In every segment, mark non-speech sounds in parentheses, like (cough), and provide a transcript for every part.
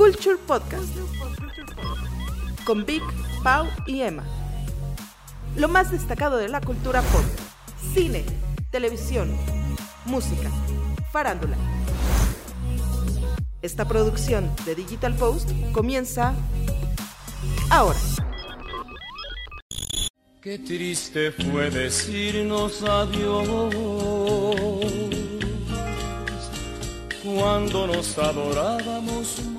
Culture Podcast con Vic, Pau y Emma. Lo más destacado de la cultura pop, cine, televisión, música, farándula. Esta producción de Digital Post comienza ahora. Qué triste fue decirnos adiós cuando nos adorábamos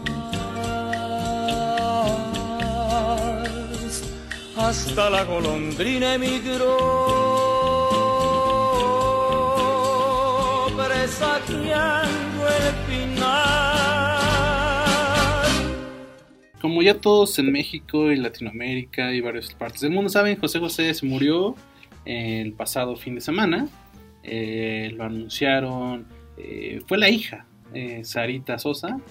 Hasta la golondrina emigró, presagiando el final. Como ya todos en México y Latinoamérica y varias partes del mundo saben, José José se murió el pasado fin de semana. Eh, lo anunciaron, eh, fue la hija, eh, Sarita Sosa,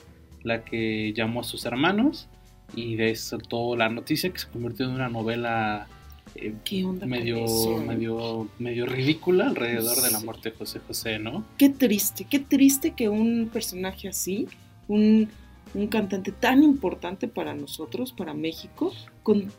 la que llamó a sus hermanos y de eso soltó la noticia que se convirtió en una novela eh, ¿Qué onda medio, medio, medio ridícula alrededor de la Sí. muerte de José José, ¿no? Qué triste, qué triste que un personaje así, un, un cantante tan importante para nosotros, para México, con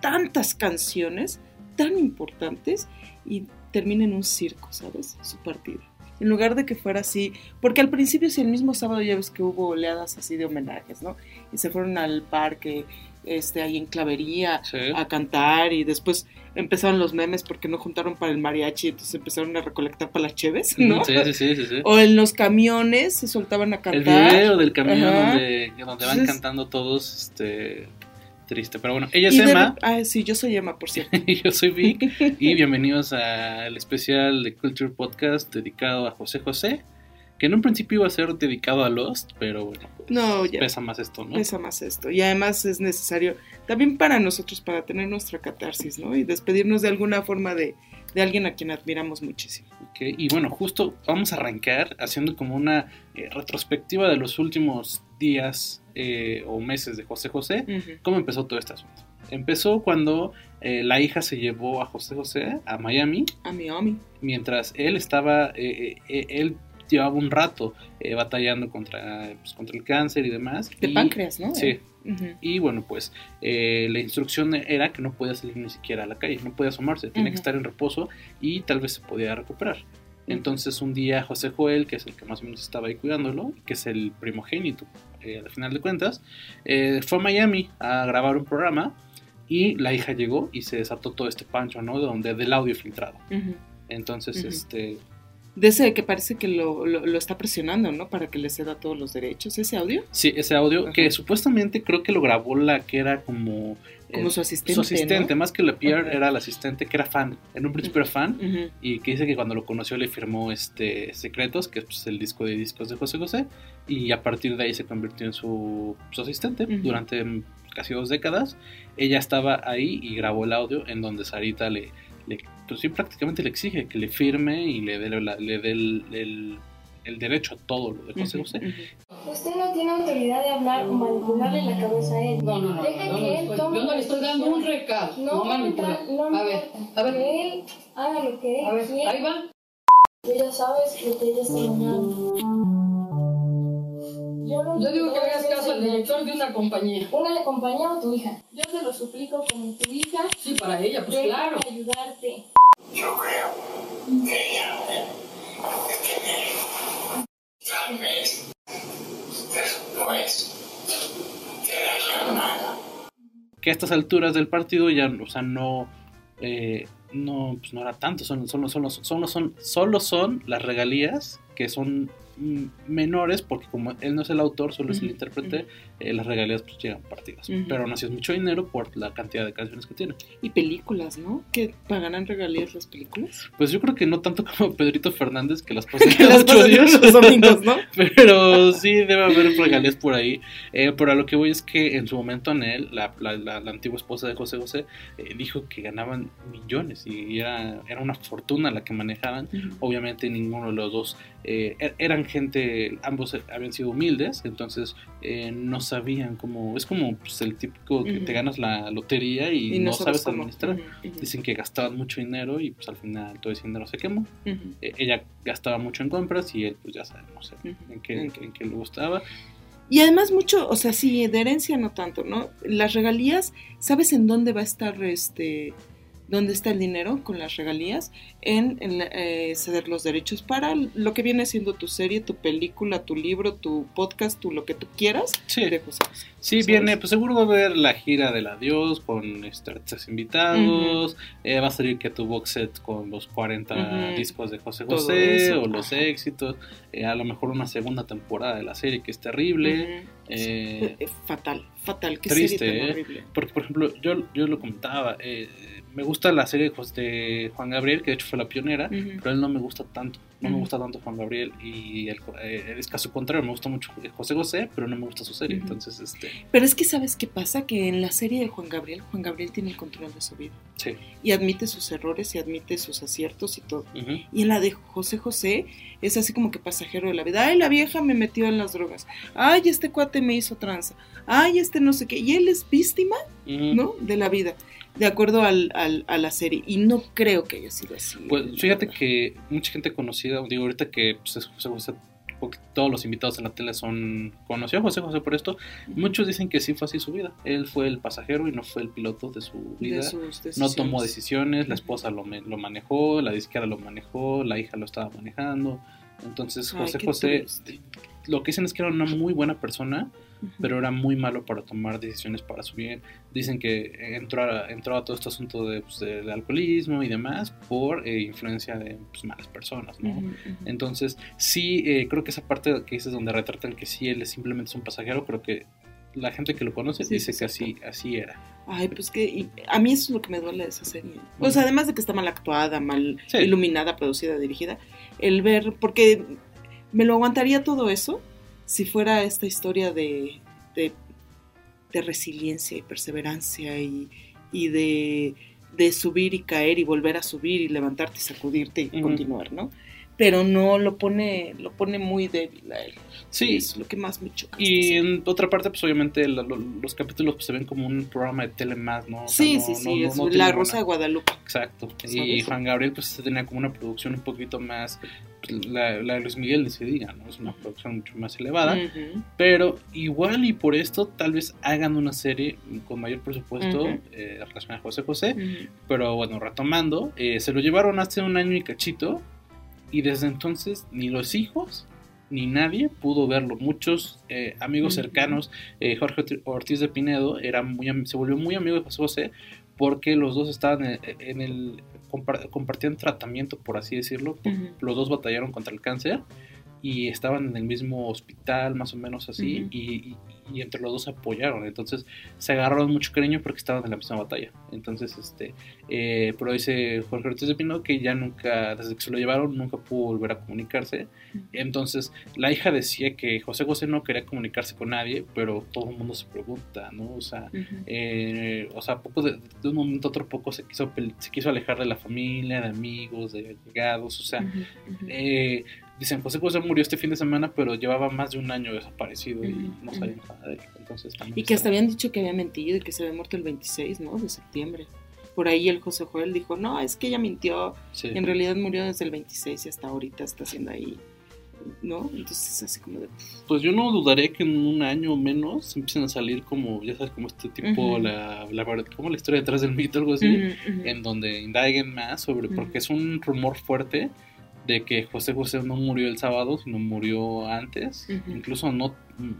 tantas canciones tan importantes y termine en un circo, ¿sabes? Su partida. En lugar de que fuera así, porque al principio, si el mismo sábado ya ves que hubo oleadas así de homenajes, ¿no? Y se fueron al parque, este, ahí en Clavería, Sí. a cantar y después empezaron los memes porque no juntaron para el mariachi, entonces empezaron a recolectar para las cheves, ¿no? Sí, sí, sí, sí, sí. (laughs) O en los camiones se soltaban a El cantar. video del camión Ajá. donde, donde van cantando todos, este, triste. Pero bueno, ella es de Emma, Ah, sí, yo soy Emma, por cierto. y (laughs) yo soy Vic, (laughs) y bienvenidos al especial de Culture Podcast dedicado a José José, que en un principio iba a ser dedicado a Lost, pero bueno, pues, No, ya. pesa más esto, ¿no? Pesa más esto. Y además es necesario también para nosotros, para tener nuestra catarsis, ¿no? Y despedirnos de alguna forma de, de alguien a quien admiramos muchísimo. Ok, Y bueno, justo vamos a arrancar haciendo como una eh, retrospectiva de los últimos días eh, o meses de José José. ¿Cómo empezó todo este asunto? Empezó cuando eh, la hija se llevó a José José a Miami, A mi Omi. mientras él estaba, él llevaba un rato eh, batallando contra, pues, contra el cáncer y demás. De y- páncreas, ¿no? Sí. Ujú. Y bueno, pues eh, la instrucción era que no podía salir ni siquiera a la calle, no podía asomarse, tenía que Ujú. estar en reposo y tal vez se podía recuperar. Entonces un día José Joel, que es el que más o menos estaba ahí cuidándolo, que es el primogénito eh, al final de cuentas, eh, fue a Miami a grabar un programa y la hija llegó y se desató todo este pancho, ¿no? De donde del audio filtrado. Ujú. Entonces, Ujú. este, De ese que parece que lo, lo, lo está presionando, ¿no? Para que le ceda todos los derechos. ¿Ese audio? sí, ese audio Ajá. que supuestamente creo que lo grabó la que era como Como eh, su asistente. su asistente, ¿no? más que la PR Ajá. era la asistente que era fan. En un principio era fan Ujú. y que dice que cuando lo conoció le firmó este Secretos, que es pues, el disco de discos de José José, y a partir de ahí se convirtió en su, su asistente Ujú. durante mm, casi dos décadas. Ella estaba ahí y grabó el audio en donde Sarita le, le pues sí, prácticamente le exige que le firme y le dé, la- le dé el, el- el derecho a todo lo de José. José. Usted no tiene autoridad de hablar o manipularle la cabeza a él. No, no, no, Deje no, no, que no, él tome yo no le estoy dando un recado, no, No, manipular. no, no a ver, a ver, Que él haga lo que él a ver, quiera. ahí va. Tú ya sabes lo que ella está soñando. Yo, lo Yo digo que hagas caso al director de una compañía. Una compañía o tu hija. Yo te lo suplico como tu hija. Sí, para ella, pues déjame claro. ayudarte. Yo creo que ella debe de tener tal vez después de la llamada. que a estas alturas del partido ya, o sea, no, eh, no, pues no era tanto, son, solo, solo, solo, son, solo son las regalías que son menores, porque como él no es el autor, solo es el intérprete, eh, las regalías pues llegan partidas. Ujú. Pero aún así es mucho dinero por la cantidad de canciones que tiene. Y películas, ¿no? Que pagarán regalías las películas. Pues yo creo que no tanto como (laughs) Pedrito Fernández, que las pasan cada ocho días. los domingos, ¿no? (laughs) Pero sí debe haber regalías por ahí. Eh, pero a lo que voy es que en su momento Anel, la, la, la, la antigua esposa de José José, eh, dijo que ganaban millones y era, era una fortuna la que manejaban. Obviamente ninguno de los dos eh, er- eran gente, ambos habían sido humildes, entonces eh, no sabían cómo, es como pues, el típico que te ganas la lotería y, no, sabes cómo. administrar. Dicen que gastaban mucho dinero y pues al final todo ese dinero se quemó. Eh, ella gastaba mucho en compras y él pues ya sabemos eh, en, qué, en qué- en qué le gustaba. Y además mucho, o sea, sí, de herencia no tanto, ¿no? Las regalías, ¿sabes en dónde va a estar este dónde está el dinero con las regalías? En, en, eh, ceder los derechos para lo que viene siendo tu serie, tu película, tu libro, tu podcast, tu lo que tú quieras. Sí. de José José. Sí, ¿sabes? viene, pues seguro va a haber la gira del adiós con artistas invitados, eh, va a salir que tu box set con los 40 Ujú. discos de José José o los ajá. éxitos, eh, a lo mejor una segunda temporada de la serie que es terrible. Eh, fatal, fatal, qué triste, serie tan horrible. Porque, por ejemplo, yo, yo lo comentaba, eh, me gusta la serie de Juan Gabriel, que de hecho fue la pionera, Ujú. pero él no me gusta tanto. No me gusta tanto Juan Gabriel y el, eh, es caso contrario, me gusta mucho José José, pero no me gusta su serie. Entonces, este, Pero es que sabes qué pasa, que en la serie de Juan Gabriel, Juan Gabriel tiene el control de su vida sí. y admite sus errores y admite sus aciertos y todo. Y en la de José José es así como que pasajero de la vida. Ay, la vieja me metió en las drogas. Ay, este cuate me hizo tranza. Ay, este no sé qué. Y él es víctima. ¿no? De la vida, de acuerdo al, al- a la serie. Y no creo que haya sido así. Pues fíjate que mucha gente conocida, digo ahorita que pues, es José José, porque todos los invitados en la tele son conoció a José José por esto, muchos dicen que sí fue así su vida. Él fue el pasajero y no fue el piloto de su vida. No tomó decisiones, la esposa lo, lo manejó, la disquera lo manejó, la hija lo estaba manejando. Entonces José José, triste. lo que dicen es que era una muy buena persona, Pero era muy malo para tomar decisiones para su bien. Dicen que entró a, entró a todo este asunto de, pues, del alcoholismo y demás por eh, influencia de pues, malas personas, ¿no? Entonces, sí, eh, creo que esa parte que dices donde retratan que sí, él es simplemente es un pasajero, creo que la gente que lo conoce Sí, dice sí, que sí. así, así era. Ay, pues que y a mí eso es lo que me duele de esa serie. O sea, además de que está mal actuada, mal Sí. iluminada, producida, dirigida, el ver, porque me lo aguantaría todo eso si fuera esta historia de, de, de resiliencia y perseverancia y, y de, de subir y caer y volver a subir y levantarte y sacudirte y continuar, ¿no? Pero no lo pone, lo pone muy débil a él. Sí, es lo que más me choca. Y en otra parte, pues obviamente la- lo- los capítulos pues, se ven como un programa de tele más, ¿no? O sea, Sí, no- sí, no- sí, no- es La Rosa de Guadalupe. Exacto. Y. Juan Gabriel pues tenía como una producción un poquito más, pues, la, la de Luis Miguel ni se diga, ¿no? Es una producción mucho más elevada. Pero igual y por esto tal vez hagan una serie con mayor presupuesto Ujú. eh, relacionada a José José. Pero bueno, retomando, eh, se lo llevaron hace un año y cachito. Y desde entonces ni los hijos ni nadie pudo verlo. Muchos eh, amigos cercanos, eh, Jorge Orti- Ortiz de Pinedo era muy, se volvió muy amigo de José José porque los dos estaban en, en el compar- compartían tratamiento, por así decirlo. Los dos batallaron contra el cáncer y estaban en el mismo hospital, más o menos así, y- y entre los dos se apoyaron. Entonces se agarraron mucho cariño porque estaban en la misma batalla. Entonces, este, eh, pero dice Jorge Ortiz de Pino que ya nunca, desde que se lo llevaron, nunca pudo volver a comunicarse. Entonces, la hija decía que José José no quería comunicarse con nadie, pero todo el mundo se pregunta, ¿no? O sea, eh, o sea, poco de, de un momento a otro poco se quiso, se quiso alejar de la familia, de amigos, de allegados, o sea, eh, dicen, José José murió este fin de semana, pero llevaba más de un año desaparecido y Ujú, no ujú. sabían nada de él. Entonces Y que hasta habían dicho que había mentido y que se había muerto el 26, ¿no? De septiembre. Por ahí el José Joel dijo, no, es que ella mintió. sí. En realidad murió desde el 26 y hasta ahorita está haciendo ahí, ¿no? Entonces es así como de... Pues yo no dudaré que en un año o menos empiecen a salir como, ya sabes, como este tipo, Ujú. la, la, verdad- como la historia detrás del mito, algo así, en donde indaguen más sobre, porque es un rumor fuerte de que José José no murió el sábado, sino murió antes, incluso no,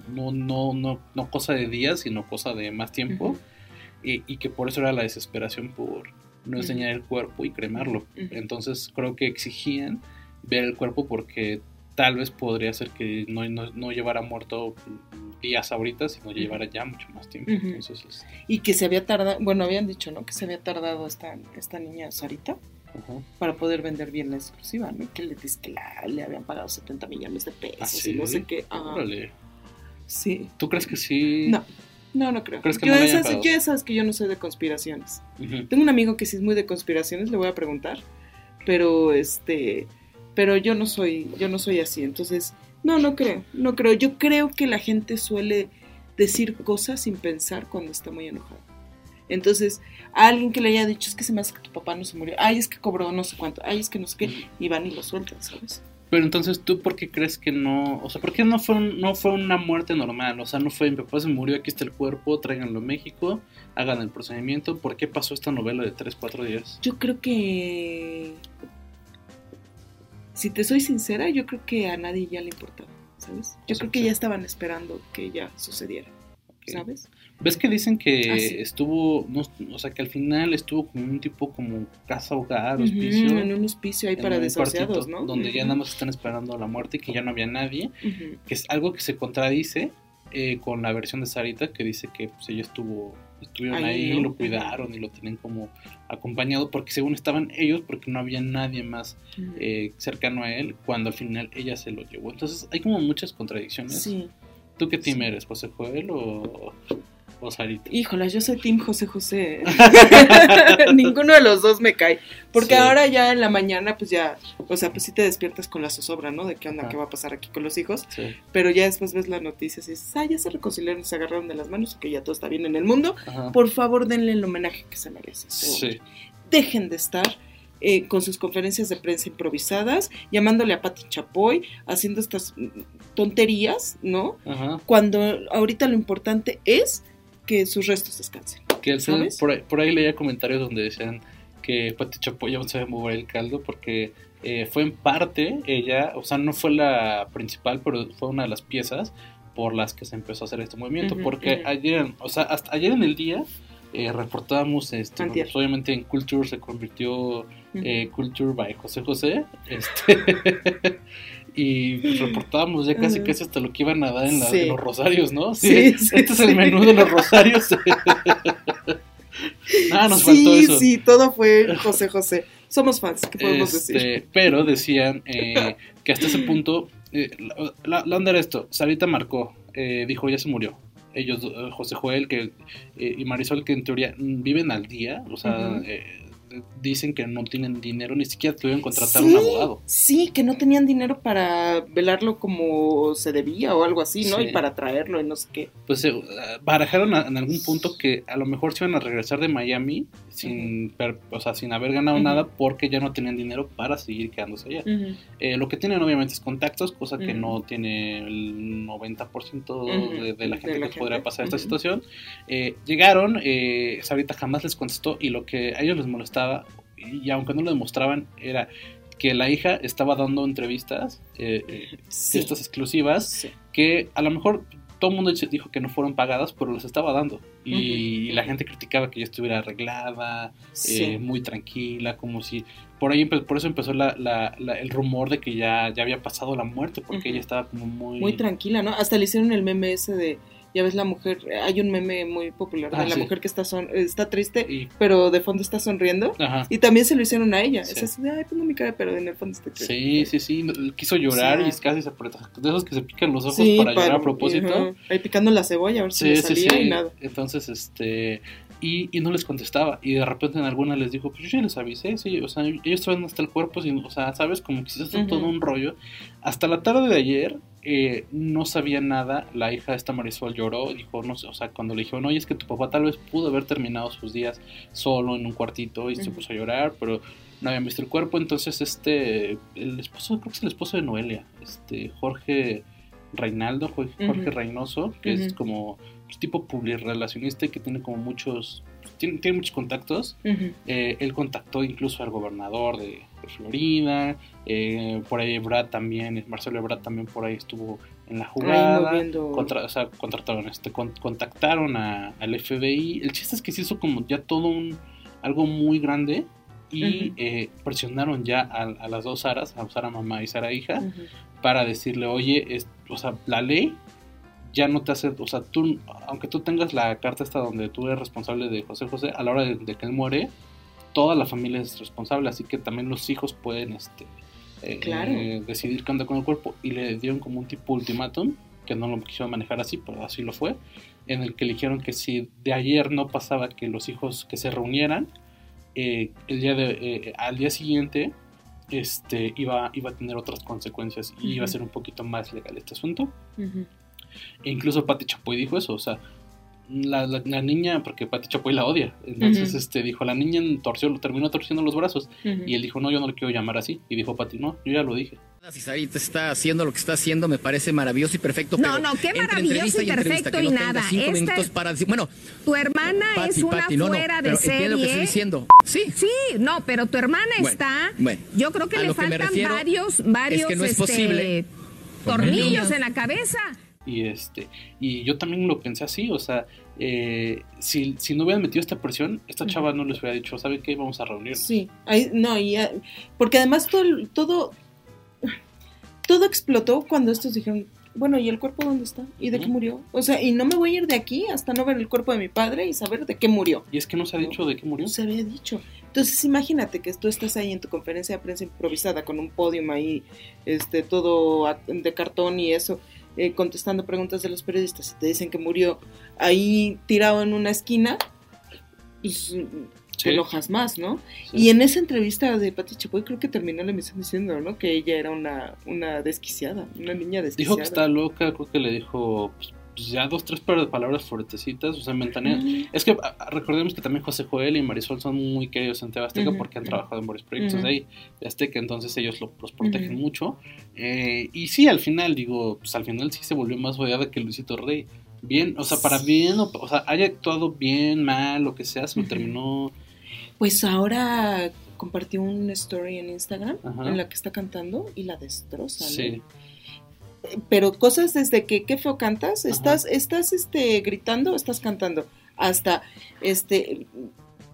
no, no, no, no cosa de días, sino cosa de más tiempo, y, y que por eso era la desesperación por no enseñar el cuerpo y cremarlo. Entonces creo que exigían ver el cuerpo porque tal vez podría ser que no, no, no llevara muerto días ahorita, sino llevara ya mucho más tiempo. Entonces, este, Y que se había tardado, bueno, habían dicho, ¿no? Que se había tardado esta, esta niña Sarita para poder vender bien la exclusiva, ¿no? Que le dice que la- le habían pagado 70 millones de pesos ¿Ah, sí? y no sé qué. Ajá. Órale. Sí. ¿Tú crees que sí? No, no, no creo. ¿Crees que yo, no esas, yo ya sabes que yo no soy de conspiraciones. Tengo un amigo que sí es muy de conspiraciones, le voy a preguntar, pero este, pero yo no soy, yo no soy así, entonces, no, no creo, no creo. Yo creo que la gente suele decir cosas sin pensar cuando está muy enojado. Entonces, a alguien que le haya dicho, es que se me hace que tu papá no se murió, ay, es que cobró no sé cuánto, ay, es que no sé qué, y van y lo sueltan, ¿sabes? Pero entonces, ¿tú por qué crees que no? O sea, ¿por qué no fue, un- no fue una muerte normal? O sea, no fue mi papá se murió, aquí está el cuerpo, tráiganlo a México, hagan el procedimiento. ¿Por qué pasó esta novela de 3, 4 días? Yo creo que. Si te soy sincera, yo creo que a nadie ya le importaba, ¿sabes? Yo creo que sí. ya estaban esperando que ya sucediera, ¿sabes? ¿Ves que dicen que Ah, sí. estuvo, no, o sea, que al final estuvo como un tipo como casa hogar, hospicio? en un hospicio ahí en para desahuciados, ¿no? Donde ya nada más están esperando la muerte y que ya no había nadie. Que es algo que se contradice eh, con la versión de Sarita que dice que pues, ella estuvo, estuvieron Ahí, ahí, ¿no? lo cuidaron y lo tenían como acompañado porque según estaban ellos porque no había nadie más eh, cercano a él cuando al final ella se lo llevó. Entonces hay como muchas contradicciones. Sí. ¿Tú qué team Sí. eres, José Joel o, o Sarita? Híjola, yo soy Team José José. (laughs) Ninguno de los dos me cae. Porque Sí. ahora ya en la mañana, pues ya, o sea, pues sí te despiertas con la zozobra, ¿no? De qué onda, Ah. qué va a pasar aquí con los hijos. Sí. Pero ya después ves las noticias y dices, ah, ya se reconciliaron, se agarraron de las manos, que ya todo está bien en el mundo. Ajá. Por favor, denle el homenaje que se merece. Sí. Dejen de estar eh, con sus conferencias de prensa improvisadas, llamándole a Pati Chapoy, haciendo estas mm, tonterías, ¿no? Ajá. Cuando ahorita lo importante es que sus restos descansen. Que por, ahí, por ahí leía comentarios donde decían que Pati Chapoy aún sabe mover el caldo porque eh, fue en parte ella, o sea, no fue la principal, pero fue una de las piezas por las que se empezó a hacer este movimiento. Porque ayer, o sea, hasta ayer en el día eh, reportábamos, este, pues, obviamente en Culture se convirtió eh, Culture by José José, este, (laughs) y reportábamos ya casi casi hasta lo que iban a dar en, la- Sí. en los rosarios, ¿no? Sí, sí, este es el menú de los rosarios. (laughs) Ah, nos sí, faltó eso. sí, todo fue José José. Somos fans, ¿qué podemos decir? Este, pero decían eh, que hasta ese punto, eh, la, onda era esto, Sarita marcó, eh, dijo ya se murió. Ellos, eh, José Joel que, eh, y Marisol, que en teoría viven al día, o sea, eh, dicen que no tienen dinero, ni siquiera tuvieron que contratar sí, un abogado. Sí, que no tenían dinero para velarlo como se debía o algo así, ¿no? Sí. Y para traerlo y no sé qué. Pues eh, barajaron a- en algún punto que a lo mejor se iban a regresar de Miami sin, per- o sea, sin haber ganado nada porque ya no tenían dinero para seguir quedándose allá. Eh, lo que tienen obviamente es contactos, cosa que no tiene el 90% Ujú, de, de la de gente la que podría gente. pasar esta situación. Eh, llegaron, eh, Sarita jamás les contestó y lo que a ellos les y aunque no lo demostraban, era que la hija estaba dando entrevistas, eh, eh, Sí. estas exclusivas, Sí. que a lo mejor todo el mundo dijo que no fueron pagadas, pero las estaba dando. Y, la gente criticaba que ella estuviera arreglada, Sí. eh, muy tranquila, como si... Por ahí por eso empezó la- la- la- el rumor de que ya, ya había pasado la muerte, porque ella estaba como muy... Muy tranquila, ¿no? Hasta le hicieron el meme ese de, ya ves la mujer, hay un meme muy popular de Ah, la sí. mujer que está, son, está triste, y- pero de fondo está sonriendo. ajá. Y también se lo hicieron a ella. Sí. Es así ay, pongo mi cara, pero en el fondo estoy triste. Sí, sí, sí, quiso llorar Sí. y casi se apretó. De esos que se pican los ojos para llorar a propósito. ajá. Ahí picando la cebolla a ver si le salía y nada. Entonces, este. Y, y no les contestaba. Y de repente en alguna les dijo, pues yo ya les avisé, sí. O sea, ellos traen hasta el cuerpo, sin, o sea, ¿sabes? Como que se todo un rollo. Hasta la tarde de ayer eh, no sabía nada. La hija de esta Marisol lloró. Dijo, no sé, o sea, cuando le dijeron, oye, es que tu papá tal vez pudo haber terminado sus días solo en un cuartito y se puso a llorar, pero no habían visto el cuerpo. Entonces, este. El esposo, creo que es el esposo de Noelia, este, Jorge. Reinaldo, Jorge, Jorge. Reynoso, que es como tipo publirrelacionista que tiene como muchos, tiene, tiene muchos contactos. Eh, él contactó incluso al gobernador de, de Florida, eh, por ahí Brad también, Marcelo Brad también por ahí estuvo en la jugada. moviendo. Contra- o sea, contrataron, este, con- contactaron a- al FBI. El chiste es que se hizo como ya todo un algo muy grande y eh, presionaron ya a, a las dos Saras, a Sara mamá y Sara hija, para decirle, oye, es- o sea, la ley ya no te hace, o sea, tú, aunque tú tengas la carta esta donde tú eres responsable de José José, a la hora de, de que él muere, toda la familia es responsable, así que también los hijos pueden, este, eh, Claro. eh, decidir qué onda con el cuerpo, y le dieron como un tipo ultimátum, que no lo quisieron manejar así, pero así lo fue, en el que le dijeron que si de ayer no pasaba que los hijos que se reunieran, eh, el día de, al día siguiente este, iba, iba a tener otras consecuencias y iba a ser un poquito más legal este asunto. E incluso Pati Chapoy dijo eso, o sea, la, la- la niña, porque Pati Chapoy la odia, entonces este, dijo, la niña torció, terminó torciendo los brazos y él dijo, no, yo no le quiero llamar así. Y dijo Pati, no, yo ya lo dije. Si Sarita está haciendo lo que está haciendo, me parece maravilloso y perfecto. No, pero no, qué maravilloso y perfecto que y no nada. Cinco Esta- minutos para decir, bueno, Tu hermana Pati, es una Pati, no, no, fuera de pero serie. entiende lo que estoy diciendo. Sí. Sí, no, pero tu hermana Bueno, está. bueno. yo creo que le que faltan refiero varios, varios es que no es este, posible. tornillos en la cabeza. Y este, y yo también lo pensé así, o sea, eh, si, si no hubieran metido esta presión, esta chava no les hubiera dicho, ¿sabe qué? Vamos a reunirnos. Sí, no, y, ah, porque además todo, todo, todo explotó cuando estos dijeron, bueno, ¿y el cuerpo dónde está? ¿Y de qué murió? O sea, y no me voy a ir de aquí hasta no ver el cuerpo de mi padre y saber de qué murió. Y es que no se ha dicho de qué murió. No se había dicho. Entonces imagínate que tú estás ahí en tu conferencia de prensa improvisada con un podium ahí, este, todo de cartón y eso, eh, contestando preguntas de los periodistas y te dicen que murió ahí tirado en una esquina, pues te Sí. enojas más, ¿no? Sí. Y en esa entrevista de Pati Chapoy creo que terminó la emisión diciendo, ¿no? Que ella era una, una desquiciada, una niña desquiciada. Dijo que está loca, creo que le dijo pues, pues, ya dos, tres palabras fuertecitas, o sea, mentanea. Ujú. Es que a- recordemos que también José Joel y Marisol son muy queridos en TV Azteca porque han trabajado en varios proyectos de ahí, de Azteca, entonces ellos lo- los protegen mucho. Eh, y sí, al final, digo, pues al final sí se volvió más odiada que Luisito Rey. Bien, o sea, para bien, o, o sea, haya actuado bien, mal, lo que sea, se lo terminó. Pues ahora compartió un story en Instagram Ajá. en la que está cantando y la destroza. ¿no? Sí, Pero cosas desde que qué feo cantas, Ajá. estás, estás este, gritando, estás cantando, hasta este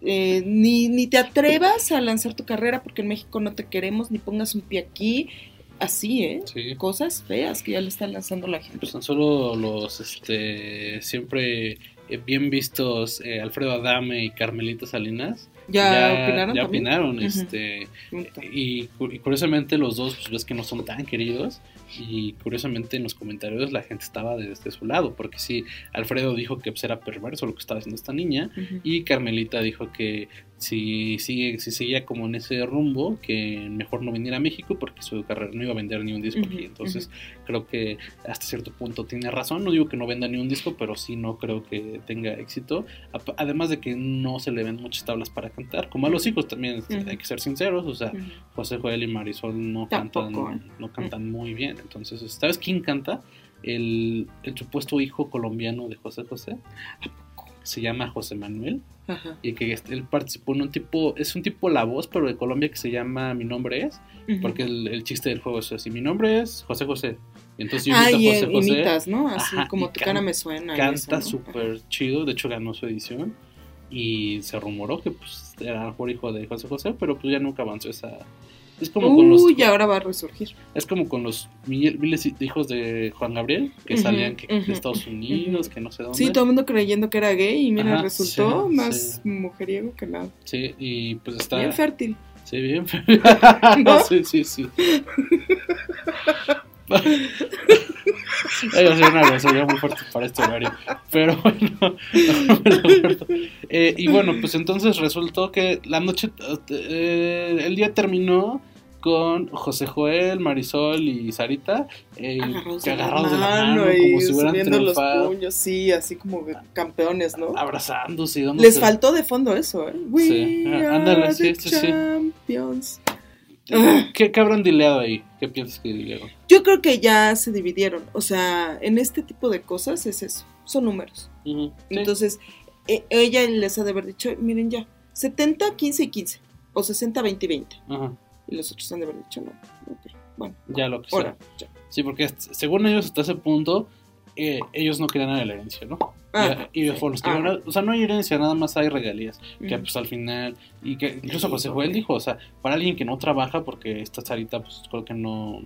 eh, ni, ni te atrevas a lanzar tu carrera porque en México no te queremos, ni pongas un pie aquí, así, ¿eh? sí. Cosas feas que ya le están lanzando la gente. Pues tan solo los este siempre eh, bien vistos eh, Alfredo Adame y Carmelita Salinas ¿Ya, opinaron ya opinaron, este y, y curiosamente los dos pues ves que no son tan queridos y curiosamente en los comentarios la gente estaba desde su lado porque sí Alfredo dijo que pues, era perverso lo que estaba haciendo esta niña y Carmelita dijo que si sigue si seguía como en ese rumbo que mejor no viniera a México porque su carrera no iba a vender ni un disco aquí. entonces creo que hasta cierto punto tiene razón no digo que no venda ni un disco pero sí no creo que tenga éxito. Además de que no se le ven muchas tablas para cantar como a los hijos también hay que ser sinceros o sea. José Joel y Marisol no Tampoco, cantan no cantan muy bien entonces sabes quién canta el, el supuesto hijo colombiano de José José. Se llama José Manuel. Ajá. y que este- él participó en un tipo es un tipo la voz pero de Colombia que se llama mi nombre es porque el, el chiste del juego es así mi nombre es José José y entonces yo Ah, y José José. imitas, ¿no? Así Ajá, como tu cara me suena. canta súper chido de hecho ganó su edición y se rumoró que pues era mejor hijo de José José pero pues ya nunca avanzó esa es como con los Uy, ahora va a resurgir. es como con los mil- miles de hijos de Juan Gabriel que salían que, de Estados Unidos que no sé dónde Sí, todo el mundo creyendo que era gay y mira, Ajá, resultó sí, más sí. mujeriego que nada. sí y pues está Bien fértil. Sí, bien. (laughs) (laughs) ¿No? sí, sí, sí. (laughs) (laughs) A ser una grosería muy fuerte para este horario. Pero (laughs) bueno, no me lo acuerdo. Eh, y bueno, pues entonces resultó que la noche, eh, el día terminó con José Joel, Marisol y Sarita eh, Agarrados, que de, la agarrados de la mano mano, y como si hubieran subiendo los triunfado, puños, sí, así como campeones, ¿no? abrazándose y dándose. Les faltó de fondo eso, ¿eh? We Sí, are ándale, sí, the sí, sí. Champions. ¿Qué, ¿Qué habrán dileado ahí? ¿Qué piensas que dilearon? Yo creo que ya se dividieron. O sea, en este tipo de cosas es eso. Son números. Sí. Entonces, e- ella les ha de haber dicho, miren ya, 70, 15 y 15. O 60, 20 y 20. Ajá, Y los otros han de haber dicho, no. Ok, bueno, ya lo que sea. ahora. ya. Sí, porque según ellos hasta ese punto, eh, ellos no querían nada de la herencia, ¿no? Ah, y, y sí. fueron los que Ah. o sea, no hay herencia, nada más hay regalías. Que pues al final, y que incluso José Joel dijo, o sea, para alguien que no trabaja, porque esta Sarita, pues creo que no,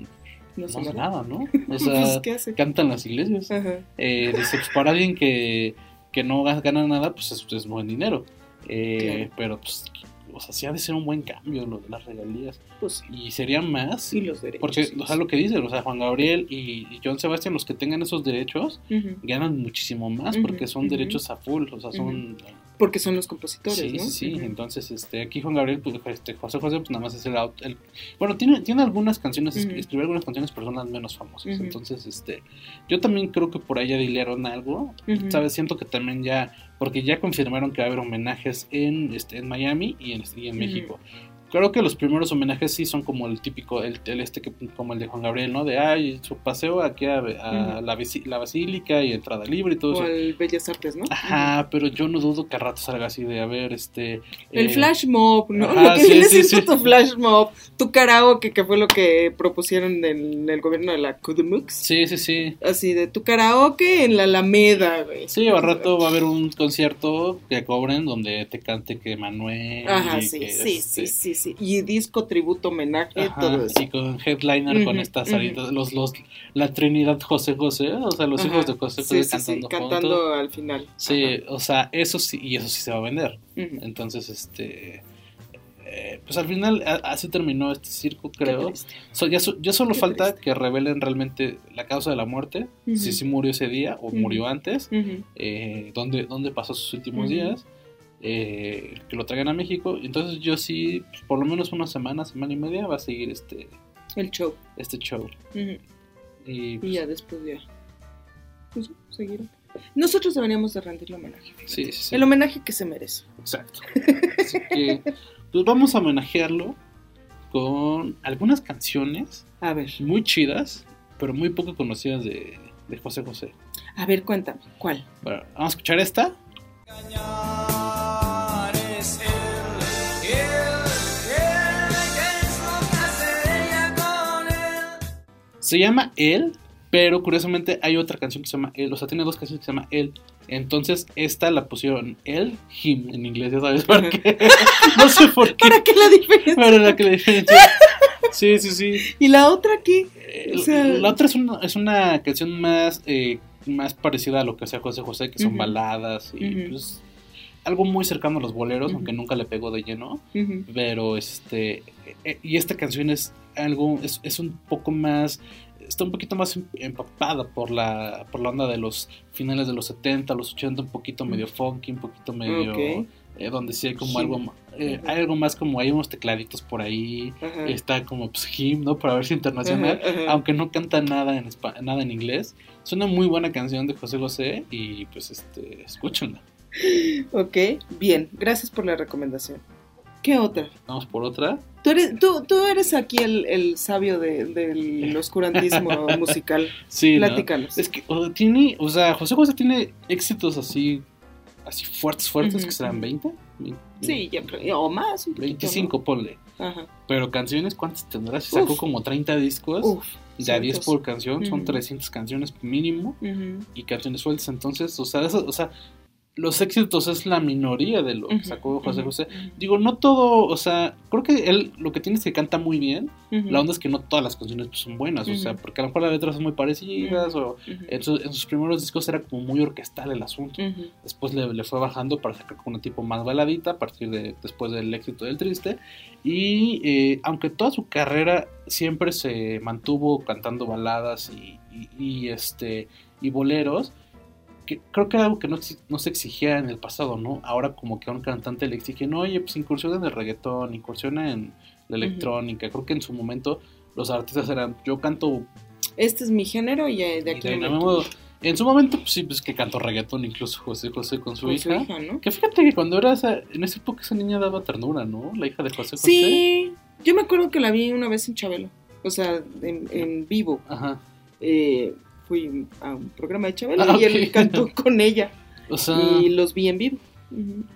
No hace nada. ¿no? (laughs) O Pues, sea, ¿qué hace? canta en las iglesias. Eh, dice, pues para alguien que, que no ga- gana nada, pues es, es buen dinero. Eh, Claro. Pero pues, o sea, sí ha de ser un buen cambio lo de las regalías. Pues Y sería más y los derechos. porque, sí, o sea, lo que dicen, o sea, Juan Gabriel y, y John Sebastián, los que tengan esos derechos, ganan muchísimo más porque son derechos a full, o sea, son... Porque son los compositores, Sí, ¿no? sí, sí, entonces, este, aquí Juan Gabriel, pues, este, José José, pues nada más es el, el- bueno, tiene, tiene algunas canciones, escribió algunas canciones, pero son las menos famosas, entonces, este, yo también creo que por ahí ya dilearon algo. ¿sabes? Siento que también ya, porque ya confirmaron que va a haber homenajes en, este, en Miami y en, y en. México. Creo que los primeros homenajes sí son como el típico, el, el este que como el de Juan Gabriel, ¿no? De ay, su paseo aquí a, a la, la basílica y entrada libre y todo O eso. el Bellas Artes, ¿no? Ajá, pero yo no dudo que a rato salga así de a ver, este. El eh, flash mob, ¿no? ajá, lo que sí, viene sí, sí. tu flash mob, tu karaoke, que fue lo que propusieron en el gobierno de la Kudumux. Sí, sí, sí. Así de tu karaoke en la Alameda, güey. Sí, al rato va a haber un concierto que cobren donde te cante que Manuel. Ajá, y sí, que, sí, este, sí, sí, sí. Y disco, tributo, homenaje, Ajá, todo eso. y con headliner con estas salidas, los, los, la Trinidad José José, o sea, los Ajá, hijos de José sí, José sí, sí, cantando, cantando al final. Sí, Ajá. o sea, eso sí, y eso sí se va a vender. Entonces, este. eh, pues al final a- así terminó este circo, creo. So, ya, so- ya solo Qué falta triste. que revelen realmente la causa de la muerte, si sí murió ese día o murió antes, eh, dónde, dónde pasó sus últimos días, eh, que lo traigan a México. Entonces yo sí, pues, por lo menos una semana, semana y media va a seguir este, El show. este show. Y, Y pues, ya después ya. Pues sí, seguirán. Nosotros deberíamos de rendirle homenaje. fíjate. sí, sí, sí. El homenaje que se merece. Exacto. Así que, pues vamos a homenajearlo con algunas canciones A ver, muy chidas, pero muy poco conocidas de, de José José. a ver, cuéntame, ¿cuál? Bueno, vamos a escuchar esta. Es Se llama Él, pero curiosamente hay otra canción que se llama Él. O sea, tiene dos canciones que se llama Él. Entonces, esta la pusieron Él, Him en inglés, ya sabes por qué. (laughs) no sé por qué. ¿Para qué la diferencia? Pero la que la diferencia. Sí, sí, sí. ¿Y la otra qué? Eh, O sea- la otra es una, es una canción más, eh, más parecida a lo que hacía José José, que son baladas y pues, algo muy cercano a los boleros, aunque nunca le pegó de lleno. Pero este. eh, y esta canción es algo. Es, es un poco más. Está un poquito más em- empapada por la, por la onda de los finales de los 70, los 80, un poquito medio funky, un poquito medio. Ok. eh, donde sí hay como algo. eh, hay algo más como hay unos tecladitos por ahí. Ajá. Está como pues him, ¿no? Para verse internacional. Ajá, ajá. Aunque no canta nada en nada en inglés. Es una muy buena canción de José José. Y pues este. Escúchenla. Ok, bien, gracias por la recomendación. ¿Qué otra? Vamos por otra. Tú eres, tú, tú eres aquí el, el sabio de- del oscurantismo (laughs) musical. Sí, ¿no? Platícanos. Es que o tiene, o sea, José José tiene éxitos así, así fuertes, fuertes, Ujú, que serán ujú. 20, Sí, creo, o más. un poquito, 25, ponle. ¿no? Ajá. Pero canciones, ¿cuántas tendrás? Si sacó Uf. como 30 discos, Uf. de a 10 cientos. por canción, son Ujú. 300 canciones mínimo, Ujú. y canciones sueltas. Entonces, o sea, eso- o sea, los éxitos es la minoría de lo que sacó José José. Digo, no todo, o sea, creo que él lo que tiene es que canta muy bien. La onda es que no todas las canciones pues, son buenas, o sea, porque a lo mejor las letras son muy parecidas, o en, su- en sus primeros discos era como muy orquestal el asunto. Después le, le fue bajando para sacar como una tipo más baladita a partir de después del éxito del triste. Y eh, aunque toda su carrera siempre se mantuvo cantando baladas y, y- y, este y boleros, que creo que era algo que no, se exigía en el pasado, ¿no? Ahora como que a un cantante le exigen, oye, pues incursiona en el reggaetón, incursiona en la electrónica. Creo que en su momento los artistas eran, yo canto Este es mi género y eh, de y aquí no de modo- en su momento, pues sí, pues que cantó reggaetón, incluso José José con su Con hija. su hija, ¿no? Que fíjate que cuando era esa, en esa época esa niña daba ternura, ¿no? La hija de José José. Sí, yo me acuerdo que la vi una vez en Chabelo, o sea, en, en vivo. Ajá. Eh, fui a un programa de Chabelo Ah, y él cantó (laughs) con ella O sea, y los vi en vivo.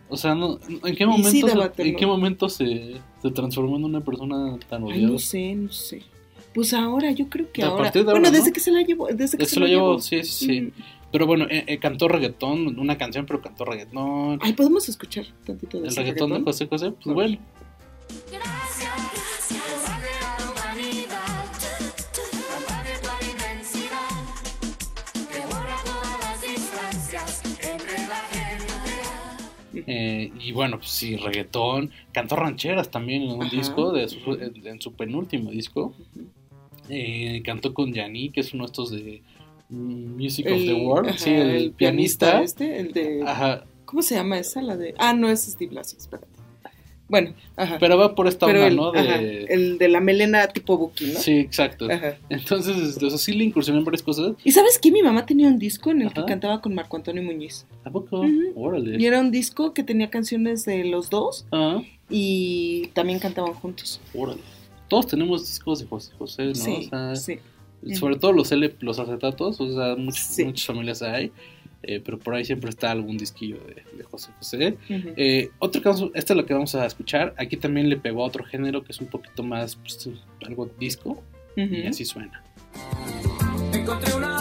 O sea, no, ¿en qué momento, sí ¿en qué momento se, se transformó en una persona tan Ay, odiada? no sé, no sé. Pues ahora, yo creo que A ahora. de bueno, ahora, ¿no? desde que se la llevó, desde que Eso se lo llevó. sí, sí, sí. Mm. Pero bueno, eh, eh, cantó reggaetón, una canción, pero cantó reggaetón. Ay, podemos escuchar tantito de El reggaetón de José José, pues bueno. Gracias Eh, y bueno, pues sí, reggaetón. Cantó rancheras también en un Ajá. disco, de su- en, su penúltimo disco. Eh, cantó con Yanni, que es uno de estos de mm, Music of the World. ajá, sí, el, pianista. este, el de. Ajá, ¿Cómo se llama esa? La de. Ah, no, es Steve Lassie, espérate. Bueno, ajá. pero va por esta Pero onda, el, ¿no? ajá, De... el de la melena tipo Buki, ¿no? Sí, exacto. Ajá. Entonces, este, o sea, sí le incursioné en varias cosas. ¿Y sabes qué? Mi mamá tenía un disco en el que Ajá. cantaba con Marco Antonio Muñiz. ¿A poco? Órale. Y era un disco que tenía canciones de los dos. Ah, y también cantaban juntos. Órale. Todos tenemos discos de José José, ¿no? Sí, O sea, sí. Sobre todo los L, los acetatos, o sea, Sí. muchas familias hay, eh, pero por ahí siempre está algún disquillo de, de José José. Eh, otro caso, este es lo que vamos a escuchar, aquí también le pegó a otro género que es un poquito más, pues, algo disco, y así suena. Encontré una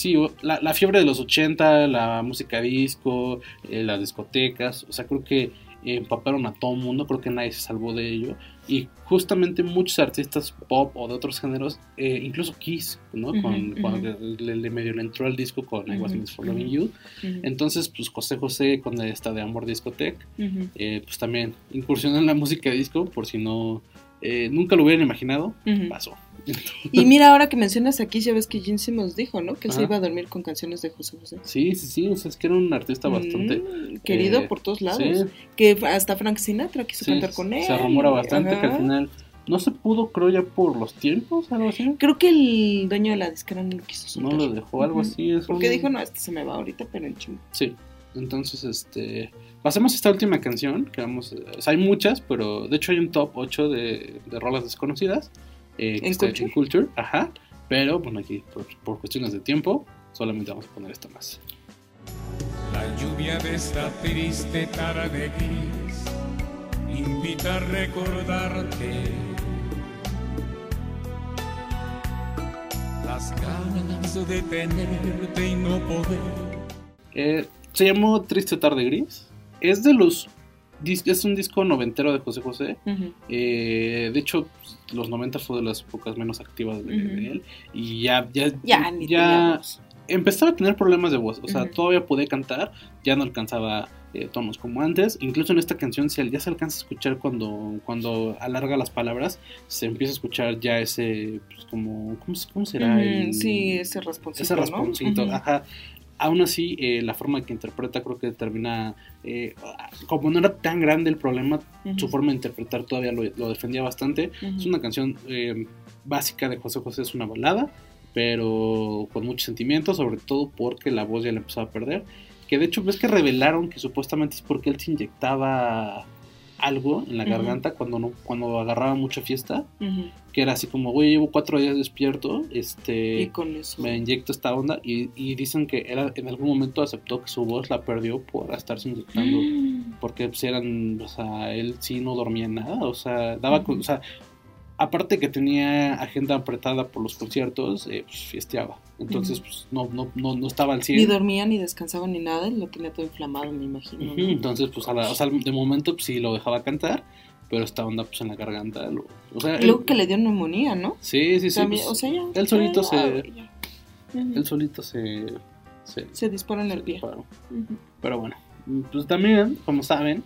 sí, la, la fiebre de los 80, la música disco, eh, las discotecas, o sea, creo que empaparon a todo mundo, creo que nadie se salvó de ello. Y justamente muchos artistas pop o de otros géneros, eh, incluso Kiss, ¿no? Con, cuando le, le medio le entró al disco con I Was Made for Loving You. Entonces, pues José José con esta de Amor Discotec, Ujú. eh, pues también incursionó en la música disco, por si no, eh, nunca lo hubieran imaginado, pasó. (laughs) Y mira, ahora que mencionas aquí, ya ves que Gene Simmons dijo, ¿no? Que él se iba a dormir con canciones de José José. Sí, sí, sí, o sea, es que era un artista bastante... Mm, querido eh, por todos lados. sí. Que hasta Frank Sinatra quiso Sí, cantar con él. Se rumora bastante que al final no se pudo, creo ya por los tiempos, algo así. Creo que el dueño de la disquera no lo quiso No soltar. lo dejó, algo así. Es Porque un- dijo, no, este se me va ahorita, pero en chingo. Sí. Entonces, este. Pasemos a esta última canción, que vamos. O sea, hay muchas, pero de hecho hay un top 8 de, de rolas desconocidas. Eh, que ¿En está Culture? En Culture, ajá. Pero, bueno, aquí, por, por cuestiones de tiempo, solamente vamos a poner esta más. La lluvia de esta triste tarde gris invita a recordarte las ganas de tenerte y no poder. Eh, se llamó Triste Tarde Gris. Es de los. Es un disco noventero de José José. Eh, de hecho, los 90 fue de las épocas menos activas de, él. Y ya, ya, Ya, empezaba a tener problemas de voz. O sea, todavía podía cantar, ya no alcanzaba eh, tonos como antes. Incluso en esta canción ya se alcanza a escuchar cuando, cuando alarga las palabras. Se empieza a escuchar ya ese, pues, como, ¿cómo, se- cómo será? El- Sí, ese responsito, ese responsito, ajá. Aún así, eh, la forma que interpreta creo que termina, eh, como no era tan grande el problema, su forma de interpretar todavía lo, lo defendía bastante. Es una canción eh, básica de José José, es una balada, pero con mucho sentimiento, sobre todo porque la voz ya la empezaba a perder. Que de hecho ves que revelaron que supuestamente es porque él se inyectaba algo en la garganta cuando no cuando agarraba mucha fiesta que era así como güey llevo cuatro días despierto este Y con eso. me inyecto esta onda y, y dicen que era, en algún momento aceptó que su voz la perdió por estarse inyectando (gasps) porque pues eran o sea él sí no dormía nada o sea daba con- o sea aparte que tenía agenda apretada por los conciertos eh, pues fiesteaba entonces pues no, no, no, no estaba al Ni 100 dormía, ni descansaba, ni nada. y Lo tenía todo inflamado, me imagino. entonces pues a la- o sea, de momento pues, sí lo dejaba cantar pero esta onda pues en la garganta lo- o sea luego él- que le dio neumonía, ¿no? sí sí sí También, pues, o sea, ya. él solito ya, se ya. Él solito se se, Se dispara en el pie. Pero bueno, pues también, como saben,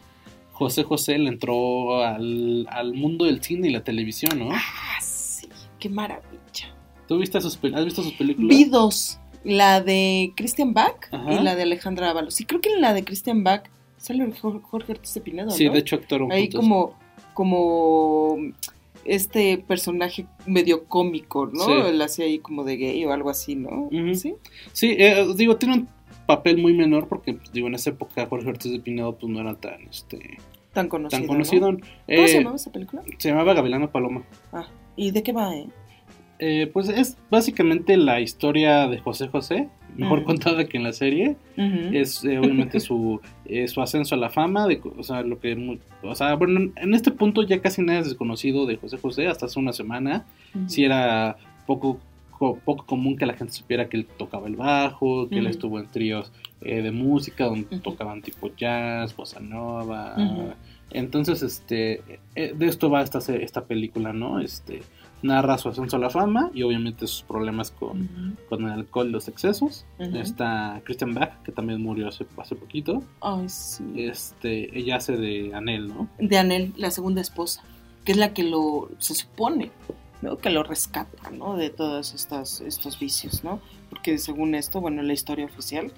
José José le entró al, al mundo del cine y la televisión, ¿no? Ah, sí. Qué maravilla. ¿Tú viste sus, has visto sus películas? Vi dos. La de Christian Bach Ajá. y la de Alejandra Ábalos. Sí, creo que en la de Christian Bach sale Jor- Jorge Ortiz de Pinedo, Sí, ¿no? de hecho actuaron Ahí juntos. como, como este personaje medio cómico, ¿no? Sí. Él hacía ahí como de gay o algo así, ¿no? Sí. Sí, eh, digo, tiene un papel muy menor porque, pues, digo, en esa época Jorge Ortiz de Pinedo pues no era tan, este, Tan conocido. tan ¿no? conocido. ¿Cómo Eh, se llamaba esa película? se llamaba Gavilano Paloma. Ah, ¿y de qué va, eh? Eh, pues es básicamente la historia de José José, mejor contada que en la serie. Es eh, obviamente su, eh, su ascenso a la fama, de, o sea, lo que, o sea, bueno, en este punto ya casi nada es desconocido de José José, hasta hace una semana, sí era poco, co- poco común que la gente supiera que él tocaba el bajo, que él estuvo en tríos eh, de música donde tocaban tipo jazz, bossa nova, entonces, este, eh, de esto va esta, esta película, ¿no? Este, narra su ascenso a la fama y obviamente sus problemas con, con el alcohol y los excesos. Está Christian Bach, que también murió hace, hace poquito. Ay, sí. Este, ella hace de Anel, ¿no? De Anel, la segunda esposa, que es la que lo, se supone, ¿no? Que lo rescata, ¿no? De todos estos, estos vicios, ¿no? Porque según esto, bueno, la historia oficial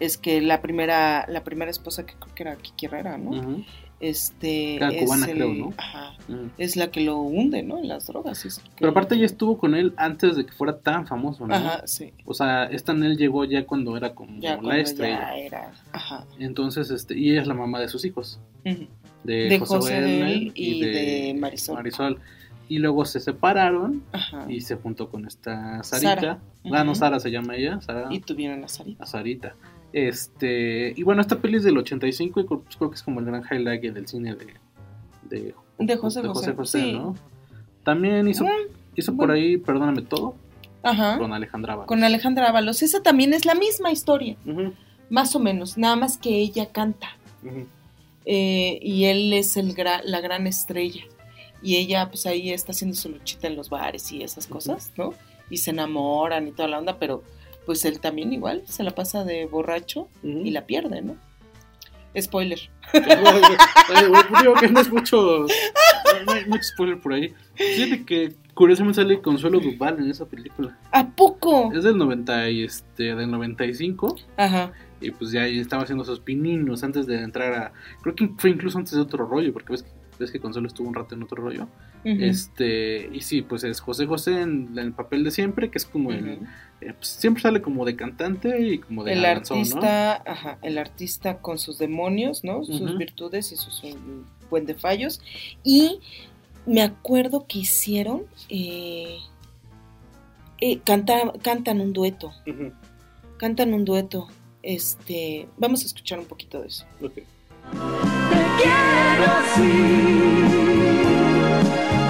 es que la primera, la primera esposa que creo que era Kiki Herrera, ¿no? este Era es cubana, el- creo, ¿no? ajá, es la que lo hunde, ¿no? En las drogas. es que- Pero aparte ella estuvo con él antes de que fuera tan famoso, ¿no? Ajá, sí. O sea, esta Nell llegó ya cuando era como Ya la cuando estrella. ya era, ajá. Entonces, este, y ella es la mamá de sus hijos, de, De José, José Bernal y de Marisol. Y luego se separaron Ajá. y se juntó con esta Sarita. Sara. Ah, no. Sara se llama ella, Sara. Y tuvieron a Sarita. a Sarita. Este, y bueno, esta peli es del 85 y creo, creo que es como el gran highlight del cine de, de, De José José, sí. ¿no? También hizo, hizo por ahí, perdóname todo, Ajá. con Alejandra Ábalos. Con Alejandra Ábalos. Esa también es la misma historia, Ujú, más o menos, nada más que ella canta. ujú. eh, y él es el gra- la gran estrella. Y ella, pues ahí está haciendo su luchita en los bares y esas cosas, ¿no? Y se enamoran y toda la onda, pero pues él también igual se la pasa de borracho y la pierde, ¿no? Spoiler. Güey, digo que no es mucho, (laughs) no hay mucho spoiler por ahí. Fíjate que curiosamente sale Consuelo Duval en esa película. ¿A poco? Es del 90 y este, del 95. Aja. Y pues ya estaba haciendo sus pininos antes de entrar a. Creo que fue incluso antes de otro rollo, porque ves que, ves que Consuelo estuvo un rato en otro rollo. Este, y sí, pues es José José en, en el papel de siempre, que es como el. Eh, pues, siempre sale como de cantante y como de el galanzón, ¿no? artista, ajá, el artista con sus demonios, ¿no? Sus virtudes y sus un buen de fallos. Y me acuerdo que hicieron, eh, eh, canta- cantan un dueto, cantan un dueto. Este, vamos a escuchar un poquito de eso. Ok. quiero así.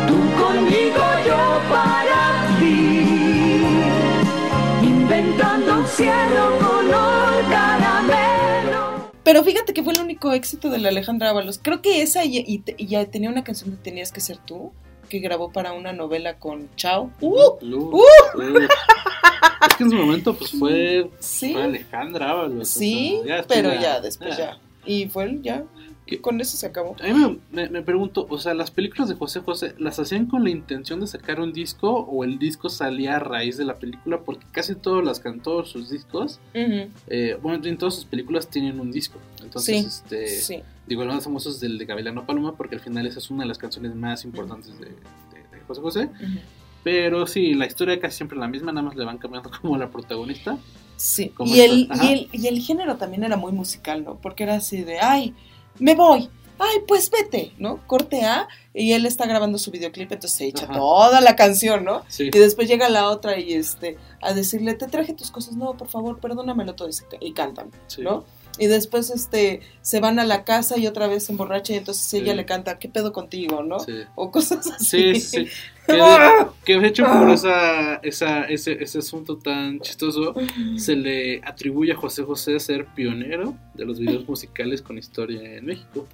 Tú conmigo, yo para ti. Inventando un cielo color caramelo. Pero fíjate que fue el único éxito de la Alejandra Ábalos. Creo que esa y, y te- y ya tenía una canción de Tenías que ser tú, que grabó para una novela con Chao. ¡Uh! Uh, ¡Uh! Es que en su momento, pues fue, Sí. fue Alejandra Ábalos. o Sí, sea, ya pero ya- ya, después ah. ya. Y fue ya, ¿Qué? con eso se acabó. A mí me, me- me pregunto, o sea, las películas de José José, ¿las hacían con la intención de sacar un disco o el disco salía a raíz de la película? Porque casi todos las cantó sus discos, eh, bueno, en todas sus películas tienen un disco. Entonces, Sí, este, sí. digo, el más famoso es del de Gavilano Paloma, porque al final esa es una de las canciones más importantes de, de- de José José. Pero sí, la historia casi siempre es la misma, nada más le van cambiando (laughs) como la protagonista. Sí, y el, y, el, y el género también era muy musical, ¿no? Porque era así de, ay, me voy, ay, pues vete, ¿no? Corte A, y él está grabando su videoclip, entonces se echa Ajá. toda la canción, ¿no? Sí. Y después llega la otra y este, a decirle, te traje tus cosas, no, por favor, perdónamelo todo, y, cantan, Sí. ¿no? Y después este, se van a la casa y otra vez se emborracha y entonces ella le canta, ¿qué pedo contigo, no? Sí. O cosas así. Sí, sí, sí. Que de, que de hecho por esa, esa, ese, ese asunto tan chistoso se le atribuye a José José ser pionero de los videos musicales con historia en México.